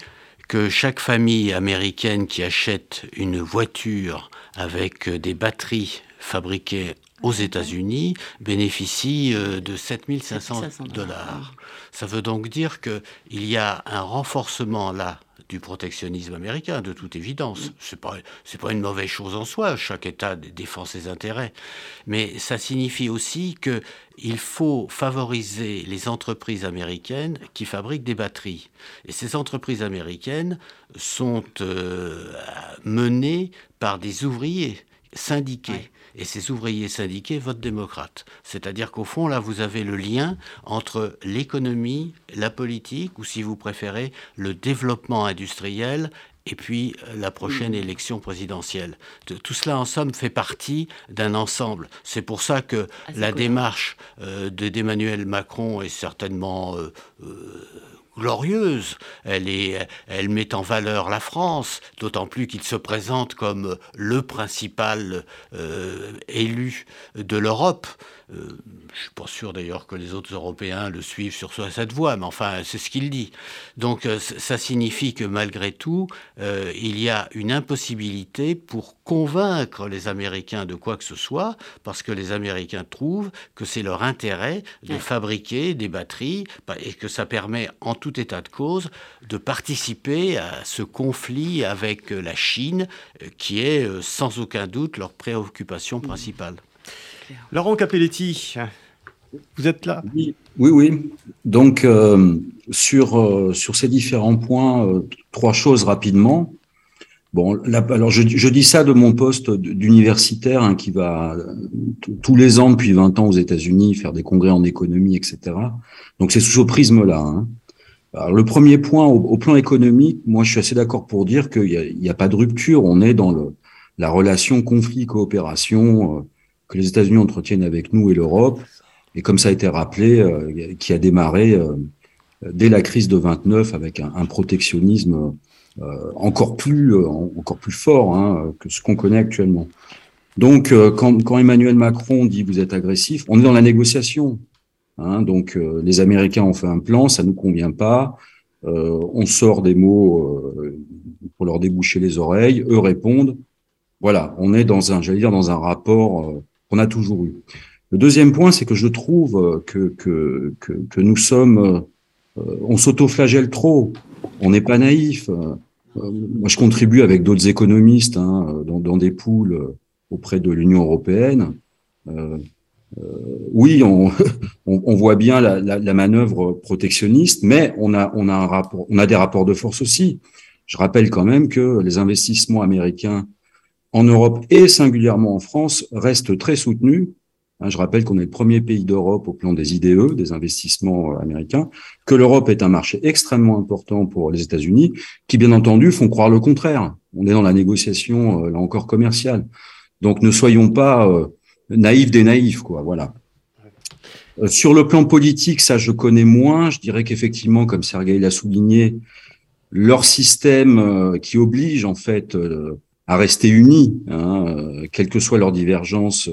que chaque famille américaine qui achète une voiture avec des batteries fabriquées aux États-Unis bénéficie euh, de 7500 dollars. Ça veut donc dire qu'il y a un renforcement là du protectionnisme américain, de toute évidence. Ce n'est pas, pas une mauvaise chose en soi, chaque État défend ses intérêts. Mais ça signifie aussi qu'il faut favoriser les entreprises américaines qui fabriquent des batteries. Et ces entreprises américaines sont euh, menées par des ouvriers syndiqués et ces ouvriers syndiqués votent démocrate. C'est-à-dire qu'au fond, là, vous avez le lien entre l'économie, la politique, ou si vous préférez, le développement industriel et puis euh, la prochaine élection présidentielle. tout cela, en somme, fait partie d'un ensemble. C'est pour ça que la démarche euh, d'Emmanuel Macron est certainement euh, glorieuse. Elle, est, elle met en valeur la France, d'autant plus qu'il se présente comme le principal euh, élu de l'Europe. Euh, je suis pas sûr d'ailleurs que les autres Européens le suivent sur cette voie, mais enfin, c'est ce qu'il dit. Donc, euh, ça signifie que malgré tout, euh, il y a une impossibilité pour convaincre les Américains de quoi que ce soit, parce que les Américains trouvent que c'est leur intérêt de fabriquer des batteries et que ça permet, en tout état de cause, de participer à ce conflit avec la Chine, qui est sans aucun doute leur préoccupation principale. Laurent Capelletti, vous êtes là? Oui, oui. Donc, euh, sur, euh, sur ces différents points, euh, trois choses rapidement. Bon, alors je, dis ça de mon poste d'universitaire hein, qui va tous les ans depuis 20 ans aux États-Unis faire des congrès en économie, etc. Donc c'est sous ce prisme-là. Hein. Le premier point, au, plan économique, moi je suis assez d'accord pour dire qu'il n'y a, pas de rupture. On est dans la relation conflit-coopération que les États-Unis entretiennent avec nous et l'Europe, et comme ça a été rappelé, euh, qui a démarré euh, dès la crise de 29 avec un, protectionnisme euh, encore plus fort hein, que ce qu'on connaît actuellement. Donc, quand, Emmanuel Macron dit vous êtes agressif, on est dans la négociation. Hein, donc, les Américains ont fait un plan, ça nous convient pas. on sort des mots pour leur déboucher les oreilles. Eux répondent. Voilà, on est dans un, j'allais dire, dans un rapport qu'on a toujours eu. Le deuxième point, c'est que je trouve que, que, que, que nous sommes, on s'autoflagelle trop, on n'est pas naïf. moi, je contribue avec d'autres économistes hein, dans, dans, des poules auprès de l'Union européenne. Euh, oui, on, voit bien la, manœuvre protectionniste, mais on a, on a des rapports de force aussi. Je rappelle quand même que les investissements américains en Europe et singulièrement en France restent très soutenus. Hein, je rappelle qu'on est le premier pays d'Europe au plan des IDE, des investissements euh, américains, que l'Europe est un marché extrêmement important pour les États-Unis, qui bien entendu font croire le contraire. On est dans la négociation, euh, là encore, commerciale. Donc ne soyons pas euh, naïfs des naïfs, quoi. Voilà. Sur le plan politique, ça je connais moins. Je dirais qu'effectivement, comme Sergueï l'a souligné, leur système qui oblige en fait à rester unis, hein, quelles que soient leurs divergences,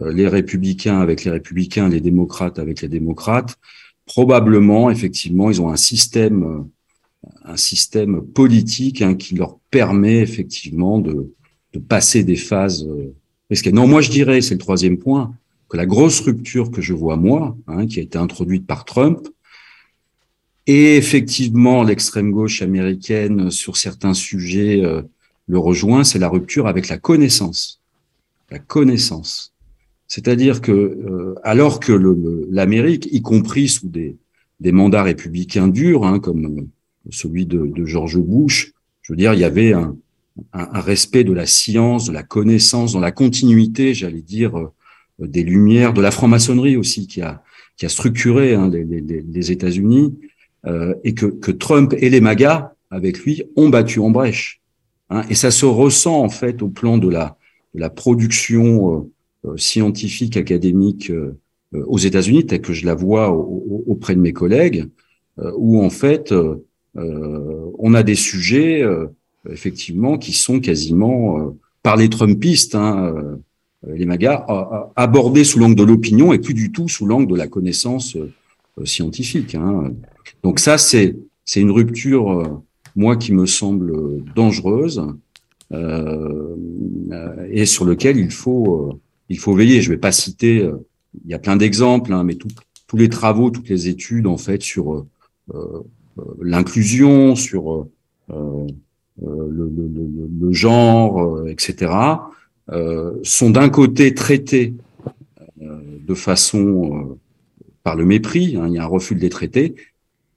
euh, les républicains avec les républicains, les démocrates avec les démocrates, probablement, effectivement, ils ont un système, euh, un système politique hein, qui leur permet effectivement de, de passer des phases Non, moi je dirais, c'est le troisième point, que la grosse rupture que je vois moi, hein, qui a été introduite par Trump, et effectivement l'extrême gauche américaine sur certains sujets euh, le rejoint, c'est la rupture avec la connaissance. La connaissance. C'est-à-dire que, euh, alors que l'Amérique, y compris sous des, des mandats républicains durs, hein, comme euh, celui de, de, George Bush, je veux dire, il y avait un, un, un, respect de la science, de la connaissance, dans la continuité, j'allais dire, euh, des lumières, de la franc-maçonnerie aussi, qui a, qui a structuré hein, les, les, les États-Unis, euh, et que, que Trump et les MAGA, avec lui, ont battu en brèche. Hein, et ça se ressent en fait au plan de la, de la production euh, scientifique, académique euh, aux États-Unis, telle que je la vois auprès de mes collègues, euh, où en fait, on a des sujets, effectivement, qui sont quasiment, par les Trumpistes, hein, les MAGA, abordés sous l'angle de l'opinion et plus du tout sous l'angle de la connaissance scientifique. Hein. Donc ça, c'est c'est une rupture, moi, qui me semble dangereuse euh, et sur lequel il faut il faut veiller. Je vais pas citer, euh, il y a plein d'exemples, hein, mais tous les travaux, toutes les études en fait sur euh, euh, l'inclusion, sur le, le, genre, etc., sont d'un côté traités de façon par le mépris, hein, il y a un refus de les traiter,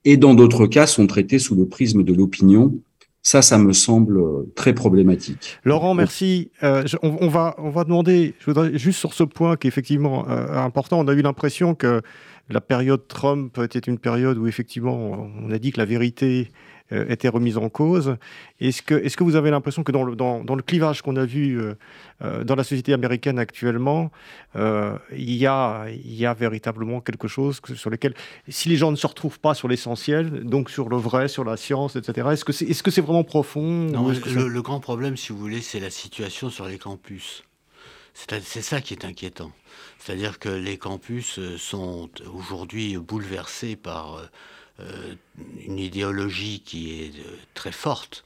et dans d'autres cas sont traités sous le prisme de l'opinion ça, ça me semble euh, très problématique. Laurent, merci. Euh, on, va, on va demander, je voudrais juste sur ce point qui est effectivement euh, important, on a eu l'impression que la période Trump était une période où effectivement on a dit que la vérité euh, était remise en cause. Est-ce que, est que vous avez l'impression que dans le, dans, dans le clivage qu'on a vu euh, euh, dans la société américaine actuellement, il, y a, il y a véritablement quelque chose sur lequel, si les gens ne se retrouvent pas sur l'essentiel, donc sur le vrai, sur la science, etc., est-ce que c'est est -ce c'est vraiment profond non, le, le grand problème, si vous voulez, c'est la situation sur les campus. C'est ça qui est inquiétant. C'est-à-dire que les campus sont aujourd'hui bouleversés par euh, une idéologie qui est euh, très forte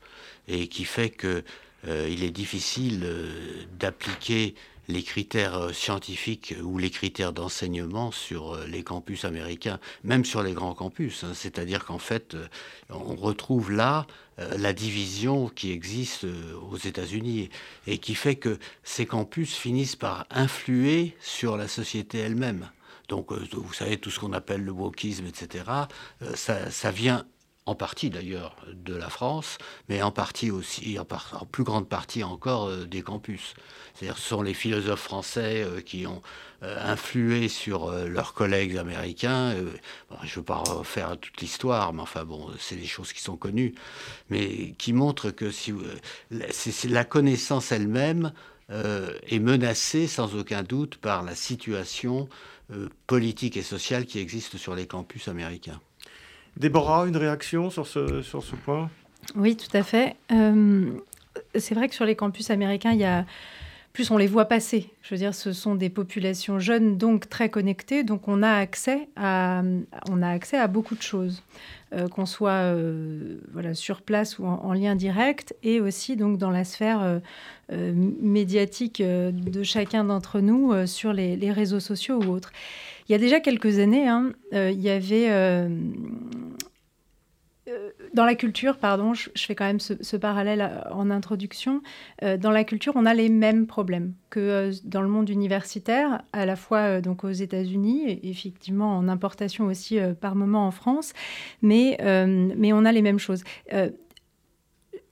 et qui fait que euh, il est difficile d'appliquer les critères scientifiques ou les critères d'enseignement sur les campus américains, même sur les grands campus. Hein. C'est-à-dire qu'en fait, on retrouve là la division qui existe aux États-Unis et qui fait que ces campus finissent par influer sur la société elle-même. Donc, euh, vous savez, tout ce qu'on appelle le wokisme, etc., euh, ça, vient en partie d'ailleurs de la France, mais en partie aussi, en, plus grande partie encore euh, des campus. C'est-à-dire ce sont les philosophes français qui ont influé sur leurs collègues américains. je ne veux pas refaire toute l'histoire, mais enfin bon, c'est des choses qui sont connues, mais qui montrent que si, la connaissance elle-même est menacée sans aucun doute par la situation politique et sociale qui existe sur les campus américains. Déborah, une réaction sur ce, sur ce point? Oui, tout à fait. Euh, c'est vrai que sur les campus américains, il y a plus on les voit passer. Je veux dire, ce sont des populations jeunes, donc très connectées, donc on a accès à, beaucoup de choses, euh, qu'on soit euh, sur place ou en, lien direct, et aussi donc dans la sphère euh, médiatique de chacun d'entre nous sur les, réseaux sociaux ou autres. Il y a déjà quelques années, hein, il y avait dans la culture, pardon, je, fais quand même ce, parallèle euh, en introduction. Euh, dans la culture, on a les mêmes problèmes que dans le monde universitaire, à la fois donc aux États-Unis, effectivement en importation aussi par moment en France, mais on a les mêmes choses.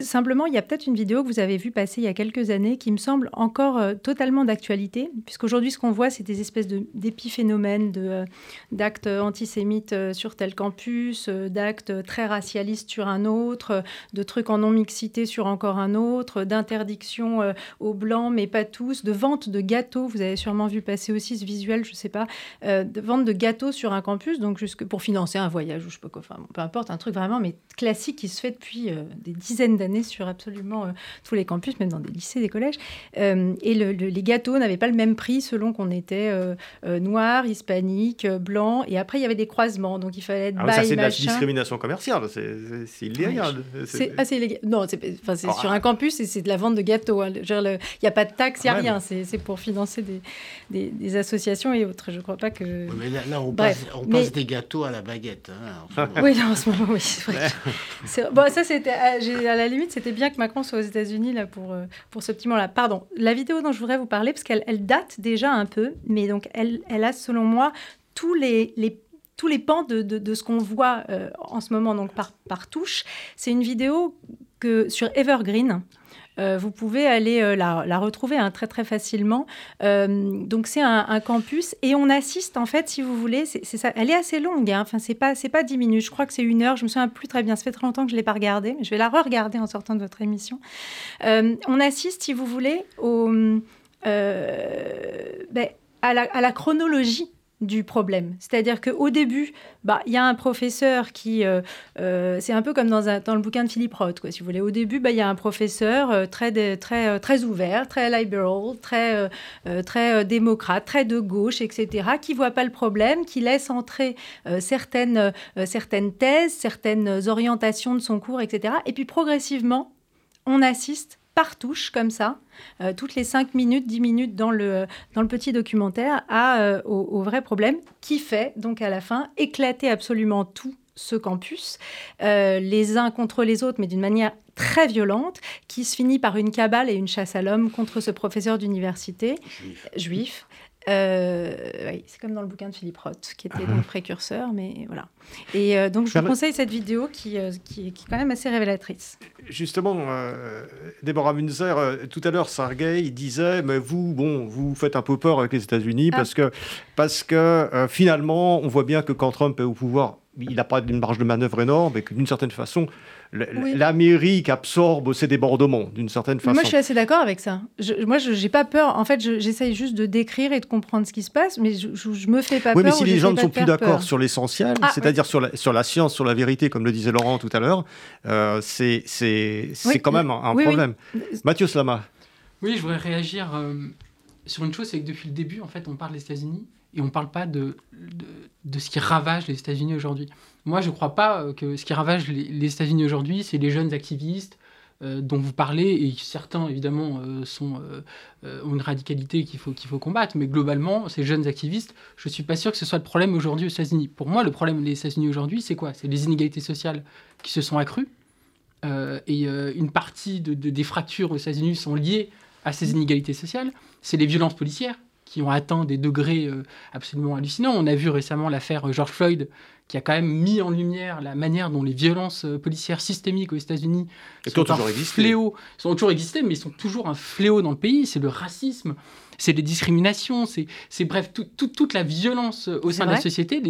Simplement, il y a peut-être une vidéo que vous avez vue passer il y a quelques années qui me semble encore euh, totalement d'actualité, puisqu'aujourd'hui, ce qu'on voit, c'est des espèces d'épiphénomènes euh, d'actes antisémites euh, sur tel campus, d'actes très racialistes sur un autre, de trucs en non-mixité sur encore un autre, d'interdictions aux blancs, mais pas tous, de vente de gâteaux. Vous avez sûrement vu passer aussi ce visuel, je ne sais pas, de vente de gâteaux sur un campus, donc jusque pour financer un voyage ou je sais pas quoi, enfin, peu importe, un truc vraiment mais classique qui se fait depuis des dizaines d'années sur absolument euh, tous les campus, même dans des lycées, des collèges. Euh, et les gâteaux n'avaient pas le même prix selon qu'on était euh, noir, hispanique, blanc. Et après, il y avait des croisements. Donc, il fallait être ah, Ça, c'est de la discrimination commerciale. C'est illégal. c'est assez illégal. Non, c'est oh, sur un campus et c'est de la vente de gâteaux. Hein. Il n'y a pas de taxe, il n'y a rien. C'est pour financer des, des, associations et autres. Je ne crois pas que. mais là, on, passe, on passe, des gâteaux à la baguette. Hein, oui, en ce moment, oui. bon, ça, c'était à la limite c'était bien que Macron soit aux États-Unis là pour, euh, pour ce petit moment-là. Pardon, la vidéo dont je voudrais vous parler, parce qu'elle elle date déjà un peu, mais donc elle, elle a selon moi tous les, les tous les pans de, de, ce qu'on voit euh, en ce moment donc par, par touche. C'est une vidéo que sur Evergreen, euh, vous pouvez aller euh, la, retrouver hein, très très facilement. Euh, donc c'est un, campus et on assiste en fait, si vous voulez, c'est ça. Elle est assez longue. Hein. Enfin c'est pas c'est pas 10 minutes. Je crois que c'est une heure. Je me souviens plus très bien. Ça fait très longtemps que je l'ai pas regardée. Mais je vais la re-regarder en sortant de votre émission. on assiste, si vous voulez, ben, à la chronologie du problème. C'est-à-dire qu'au début, bah, il y a un professeur qui... Euh, euh, c'est un peu comme dans, dans, le bouquin de Philippe Roth, quoi, si vous voulez. Au début, bah, il y a un professeur euh, très, très, très ouvert, très liberal, très, très démocrate, très de gauche, etc., qui voit pas le problème, qui laisse entrer certaines, certaines thèses, certaines orientations de son cours, etc. Et puis progressivement, on assiste par touche, comme ça, euh, toutes les 5 minutes, 10 minutes dans le, dans le petit documentaire, à, euh, au, vrai problème qui fait, donc à la fin, éclater absolument tout ce campus, euh, les uns contre les autres, mais d'une manière très violente, qui se finit par une cabale et une chasse à l'homme contre ce professeur d'université juif. Oui, c'est comme dans le bouquin de Philippe Roth, qui était donc précurseur, mais voilà. Et donc, je vous conseille cette vidéo qui, qui, est quand même assez révélatrice justement, euh, Deborah Munzer, euh, tout à l'heure, Sergei disait, mais vous, bon, vous faites un peu peur avec les États-Unis ah. parce que, parce que euh, finalement, on voit bien que quand Trump est au pouvoir, il n'a pas une marge de manœuvre énorme et que d'une certaine façon, l'Amérique absorbe ces débordements, d'une certaine façon. Moi, je suis assez d'accord avec ça. moi, je n'ai pas peur. En fait, j'essaye juste de décrire et de comprendre ce qui se passe, mais je, je, me fais pas oui, peur. mais si les gens ne sont plus d'accord sur l'essentiel, ah, c'est-à-dire sur, la, sur la science, sur la vérité, comme le disait Laurent tout à l'heure, euh, c'est quand même un, problème. Mathieu Slama. Oui, je voudrais réagir euh, sur une chose, c'est que depuis le début, en fait, on parle des États-Unis et on ne parle pas de, de, ce qui ravage les États-Unis aujourd'hui. Moi, je ne crois pas euh, que ce qui ravage les, États-Unis aujourd'hui, c'est les jeunes activistes euh, dont vous parlez, et certains, évidemment, euh, ont une radicalité qu'il faut, qu'il faut combattre, mais globalement, ces jeunes activistes, je ne suis pas sûr que ce soit le problème aujourd'hui aux États-Unis. Pour moi, le problème des États-Unis aujourd'hui, c'est quoi? C'est les inégalités sociales qui se sont accrues, et une partie de, des fractures aux États-Unis sont liées à ces inégalités sociales, c'est les violences policières qui ont atteint des degrés euh, absolument hallucinants. On a vu récemment l'affaire euh, George Floyd, qui a quand même mis en lumière la manière dont les violences euh, policières systémiques aux États-Unis sont un fléau, sont toujours existé, mais ils sont toujours un fléau dans le pays. C'est le racisme, c'est les discriminations, c'est bref toute la violence au sein de la société.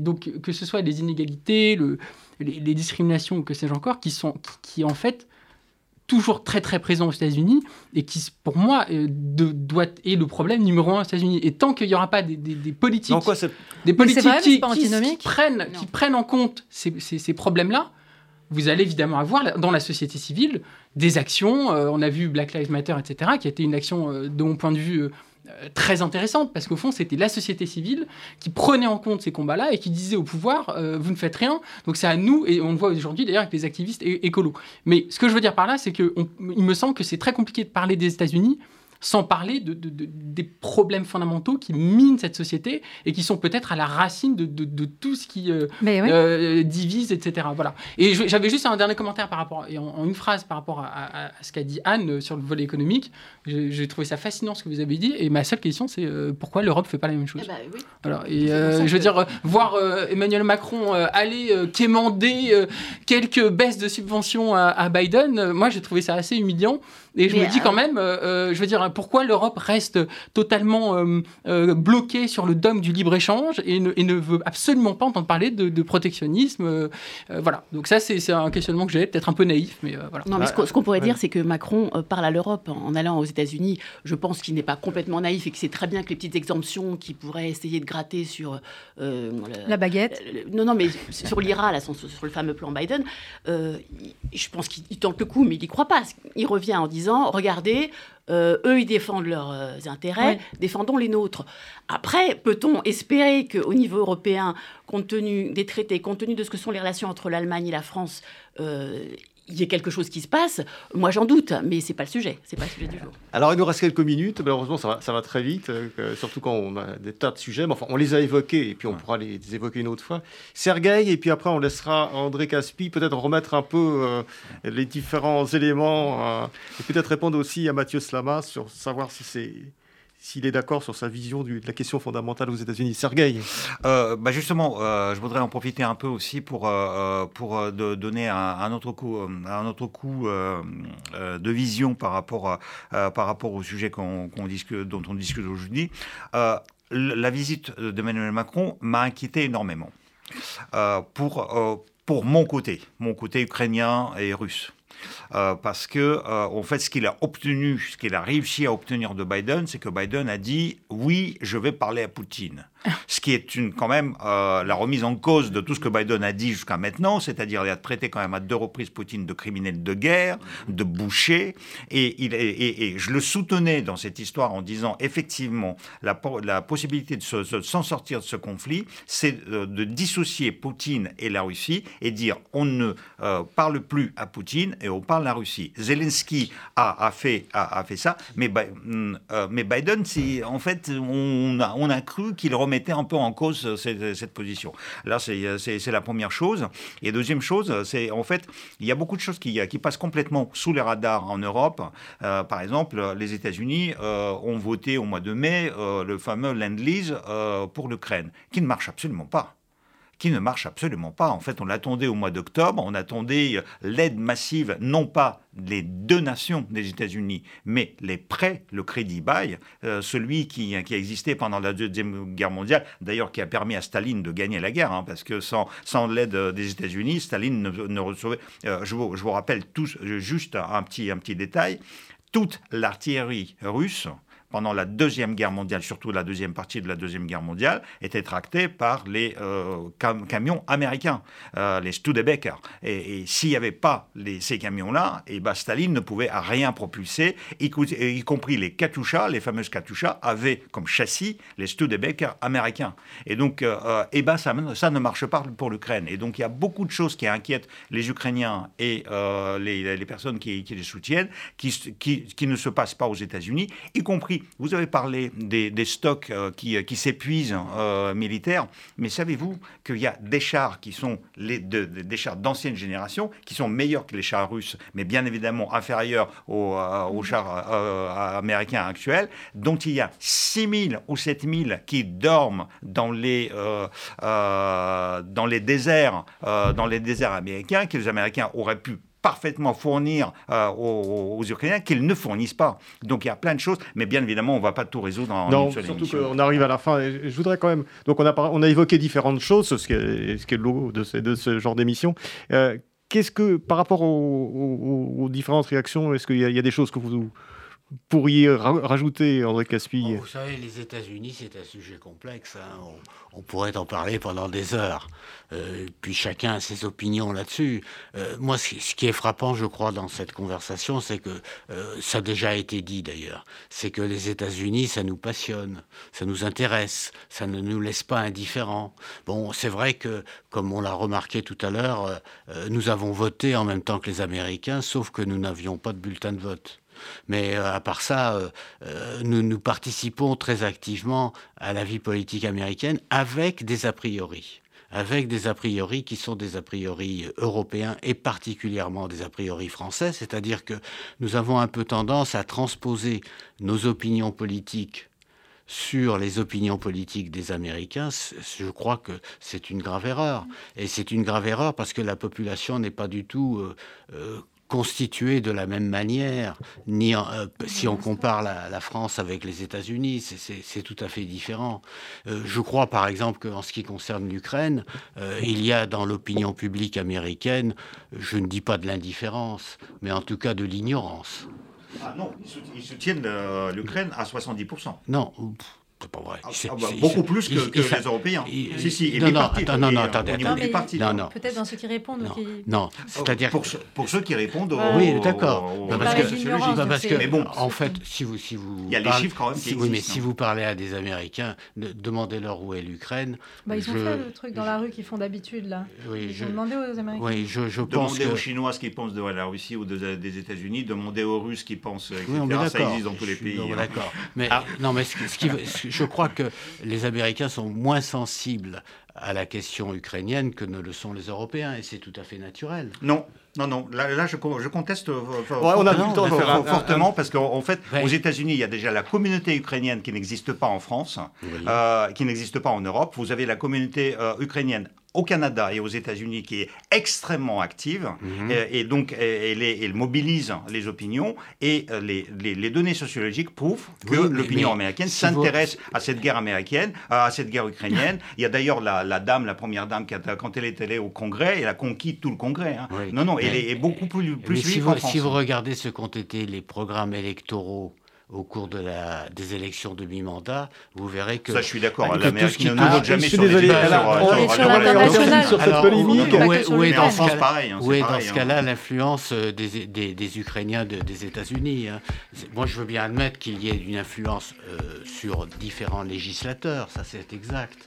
donc que ce soit les inégalités, le, les, discriminations ou que sais-je encore, qui sont qui en fait toujours très très présent aux États-Unis et qui, pour moi, euh, de, doit est le problème numéro un aux États-Unis. Et tant qu'il n'y aura pas des, des, politiques, des politiques qui, prennent, qui prennent en compte ces, ces, problèmes-là, vous allez évidemment avoir dans la société civile des actions. on a vu Black Lives Matter, etc., qui a été une action, de mon point de vue, très intéressante parce qu'au fond c'était la société civile qui prenait en compte ces combats-là et qui disait au pouvoir vous ne faites rien donc c'est à nous et on le voit aujourd'hui d'ailleurs avec les activistes écolos mais ce que je veux dire par là c'est que il me semble que c'est très compliqué de parler des États-Unis sans parler de, des problèmes fondamentaux qui minent cette société et qui sont peut-être à la racine de, tout ce qui euh, euh, divise, etc. Voilà. Et j'avais juste un dernier commentaire par rapport, et en, une phrase par rapport à, ce qu'a dit Anne euh, sur le volet économique. J'ai trouvé ça fascinant ce que vous avez dit. Et ma seule question, c'est pourquoi l'Europe ne fait pas la même chose? Eh ben oui. Alors, Et je veux dire, voir Emmanuel Macron aller quémander quelques baisses de subventions à, à Biden, moi j'ai trouvé ça assez humiliant. Et je me dis quand même, je veux dire, pourquoi l'Europe reste totalement euh, euh, bloquée sur le dogme du libre-échange et ne, veut absolument pas entendre parler de, protectionnisme. Euh, voilà. Donc ça, c'est un questionnement que j'ai, peut-être un peu naïf, mais voilà. Non, mais ce qu'on pourrait dire, c'est que Macron parle à l'Europe en allant aux États-Unis. Je pense qu'il n'est pas complètement naïf et que c'est très bien que les petites exemptions qui pourraient essayer de gratter sur... la baguette Non, non, mais sur l'IRA, sur, sur, le fameux plan Biden, je pense qu'il tente le coup, mais il n'y croit pas. Il revient en disant, regardez, euh, eux, ils défendent leurs euh, intérêts, défendons les nôtres. Après, peut-on espérer qu'au niveau européen, compte tenu des traités, compte tenu de ce que sont les relations entre l'Allemagne et la France, euh, il y ait quelque chose qui se passe, moi j'en doute, mais c'est pas le sujet, c'est pas le sujet du jour. Alors il nous reste quelques minutes, malheureusement ça va, ça va très vite, surtout quand on a des tas de sujets, mais enfin on les a évoqués et puis on pourra les, évoquer une autre fois. Sergueï, et puis après on laissera André Caspi peut-être remettre un peu les différents éléments et peut-être répondre aussi à Mathieu Slama sur savoir si c'est s'il est d'accord sur sa vision de la question fondamentale aux États-Unis. Sergueï euh, bah Justement, euh, je voudrais en profiter un peu aussi pour, euh, pour donner un, autre coup, un autre coup de vision par rapport, par rapport au sujet dont on discute aujourd'hui. la visite d'Emmanuel Macron m'a inquiété énormément pour, pour mon côté, mon côté ukrainien et russe. Euh, parce que euh, en fait, ce qu'il a obtenu, ce qu'il a réussi à obtenir de Biden, c'est que Biden a dit oui, je vais parler à Poutine. Ce qui est une, quand même euh, la remise en cause de tout ce que Biden a dit jusqu'à maintenant, c'est-à-dire il a traité quand même à deux reprises Poutine de criminel de guerre, de boucher, et, il, et, je le soutenais dans cette histoire en disant effectivement la, la possibilité de s'en sortir de ce conflit, c'est de dissocier Poutine et la Russie et dire on ne parle plus à Poutine et on parle à la Russie. Zelensky a, fait, a, fait ça, mais, mm, euh, mais Biden, en fait, on a, on a cru qu'il remettait un peu en cause cette, position. Là, c'est la première chose. Et deuxième chose, c'est en fait, il y a beaucoup de choses qui, passent complètement sous les radars en Europe. Euh, par exemple, les États-Unis euh, ont voté au mois de mai le fameux Land-Lease pour l'Ukraine, qui ne marche absolument pas qui ne marche absolument pas. En fait, on l'attendait au mois d'octobre, on attendait euh, l'aide massive, non pas les deux nations des États-Unis, mais les prêts, le crédit bail, euh, celui qui, qui, a existé pendant la Deuxième Guerre mondiale, d'ailleurs qui a permis à Staline de gagner la guerre, hein, parce que sans, l'aide des États-Unis, Staline ne, recevait... Euh, je, vous, rappelle tous, juste un petit détail, toute l'artillerie russe pendant la Deuxième Guerre mondiale, surtout la deuxième partie de la Deuxième Guerre mondiale, était tractée par les euh, camions américains, euh, les Studebaker. Et, s'il n'y avait pas ces camions-là, et eh ben Staline ne pouvait rien propulser, y, compris les Katusha, les fameuses Katusha, avaient comme châssis les Studebaker américains. Et donc, euh, et ben ça, ne marche pas pour l'Ukraine. Et donc, il y a beaucoup de choses qui inquiètent les Ukrainiens et les, personnes qui, les soutiennent, qui ne se passent pas aux États-Unis, y compris vous avez parlé des, stocks euh, qui, qui s'épuisent euh, militaires, mais savez-vous qu'il y a des chars qui sont des chars d'ancienne génération, qui sont meilleurs que les chars russes, mais bien évidemment inférieurs aux, euh, chars américains actuels, dont il y a 6000 ou 7000 qui dorment dans les déserts américains, que les Américains auraient pu parfaitement fournir euh, aux, Ukrainiens qu'ils ne fournissent pas. Donc il y a plein de choses, mais bien évidemment, on ne va pas tout résoudre en non, surtout qu'on arrive à la fin. Je voudrais quand même. Donc on a, on a évoqué différentes choses, ce qui est, ce qui est le lot de, de ce genre d'émission. Euh, qu'est-ce que, par rapport aux, différentes réactions, est-ce qu'il y, a des choses que vous pourriez rajouter, André Caspi oh, Vous savez, les États-Unis, c'est un sujet complexe. Hein. On, pourrait en parler pendant des heures. Euh, puis chacun a ses opinions là-dessus. Euh, moi, ce, qui est frappant, je crois, dans cette conversation, c'est que euh, ça a déjà été dit d'ailleurs. C'est que les États-Unis, ça nous passionne, ça nous intéresse, ça ne nous laisse pas indifférents. Bon, c'est vrai que, comme on l'a remarqué tout à l'heure, nous avons voté en même temps que les Américains, sauf que nous n'avions pas de bulletin de vote. Mais euh, à part ça, euh, euh, nous, nous participons très activement à la vie politique américaine avec des a priori. Avec des a priori qui sont des a priori européens et particulièrement des a priori français, c'est-à-dire que nous avons un peu tendance à transposer nos opinions politiques sur les opinions politiques des Américains, je crois que c'est une grave erreur. Et c'est une grave erreur parce que la population n'est pas du tout constitué de la même manière, ni euh, si on compare la, France avec les États-Unis, c'est tout à fait différent. Euh, je crois par exemple qu'en ce qui concerne l'Ukraine, euh, il y a dans l'opinion publique américaine, je ne dis pas de l'indifférence, mais en tout cas de l'ignorance. Ah non, ils soutiennent l'Ukraine à 70%. Non, c'est pas vrai. Ah, ah, bah, beaucoup plus que, que les Européens. si, si, non, non, non, non, attendez, Non, non. Peut-être dans ceux qui répondent. Non, qui... non. c'est-à-dire pour, pour, ceux qui répondent. Au, oui, d'accord. Parce que, parce que, mais bon, en fait, si vous, si vous. Il y a les chiffres quand même qui Oui, mais si vous parlez à des Américains, demandez-leur où est l'Ukraine. Bah, ils ont fait le truc dans la rue qu'ils font d'habitude là. Oui, ont demandé aux Américains. Oui, je, je pense. Demandez aux Chinois ce qu'ils pensent de la Russie ou des États-Unis. Demandez aux Russes ce qu'ils pensent, etc. Ça existe dans tous les pays. Hein. D'accord. Mais ah. non, mais je crois que les Américains sont moins sensibles à la question ukrainienne que ne le sont les Européens, et c'est tout à fait naturel. Non, non, non. Là, je, conteste euh, on a fortement parce qu'en fait, aux États-Unis, il y a déjà la communauté ukrainienne qui n'existe pas en France, euh, qui n'existe pas en Europe. Vous avez la communauté euh, ukrainienne au Canada et aux États-Unis qui est extrêmement active mhm. et, donc elle, mobilise les opinions et euh, les, données sociologiques prouvent que l'opinion américaine s'intéresse à cette guerre américaine, à cette guerre ukrainienne. Il y a d'ailleurs la, dame, la première dame, qui quand elle est allée au Congrès, elle a conquis tout le Congrès. Hein. Non, non, elle est, beaucoup plus, plus si vous, si vous regardez ce qu'ont été les programmes électoraux au cours de la, des élections de mi-mandat, vous verrez que... Ça, je suis d'accord. L'Amérique ne vote jamais sur les. Sur cette polémique. Où est dans ce cas-là l'influence euh, des, des, des, Ukrainiens des États-Unis hein Moi, je veux bien admettre qu'il y ait une influence euh, sur différents législateurs, ça c'est exact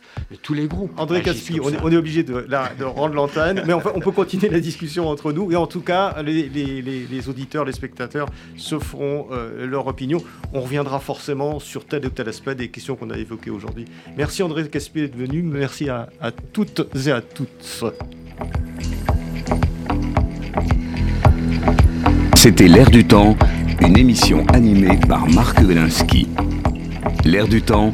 tous les groupes. André Caspi, on, est, obligé de, de, rendre l'antenne, mais on peut continuer la discussion entre nous. Et en tout cas, les, auditeurs, les spectateurs se feront euh, leur opinion. On reviendra forcément sur tel ou tel aspect des questions qu'on a évoquées aujourd'hui. Merci André Caspi d'être venu. Merci à, à toutes et à toutes. C'était L'air du temps, une émission animée par Marc Wielinski. L'air du temps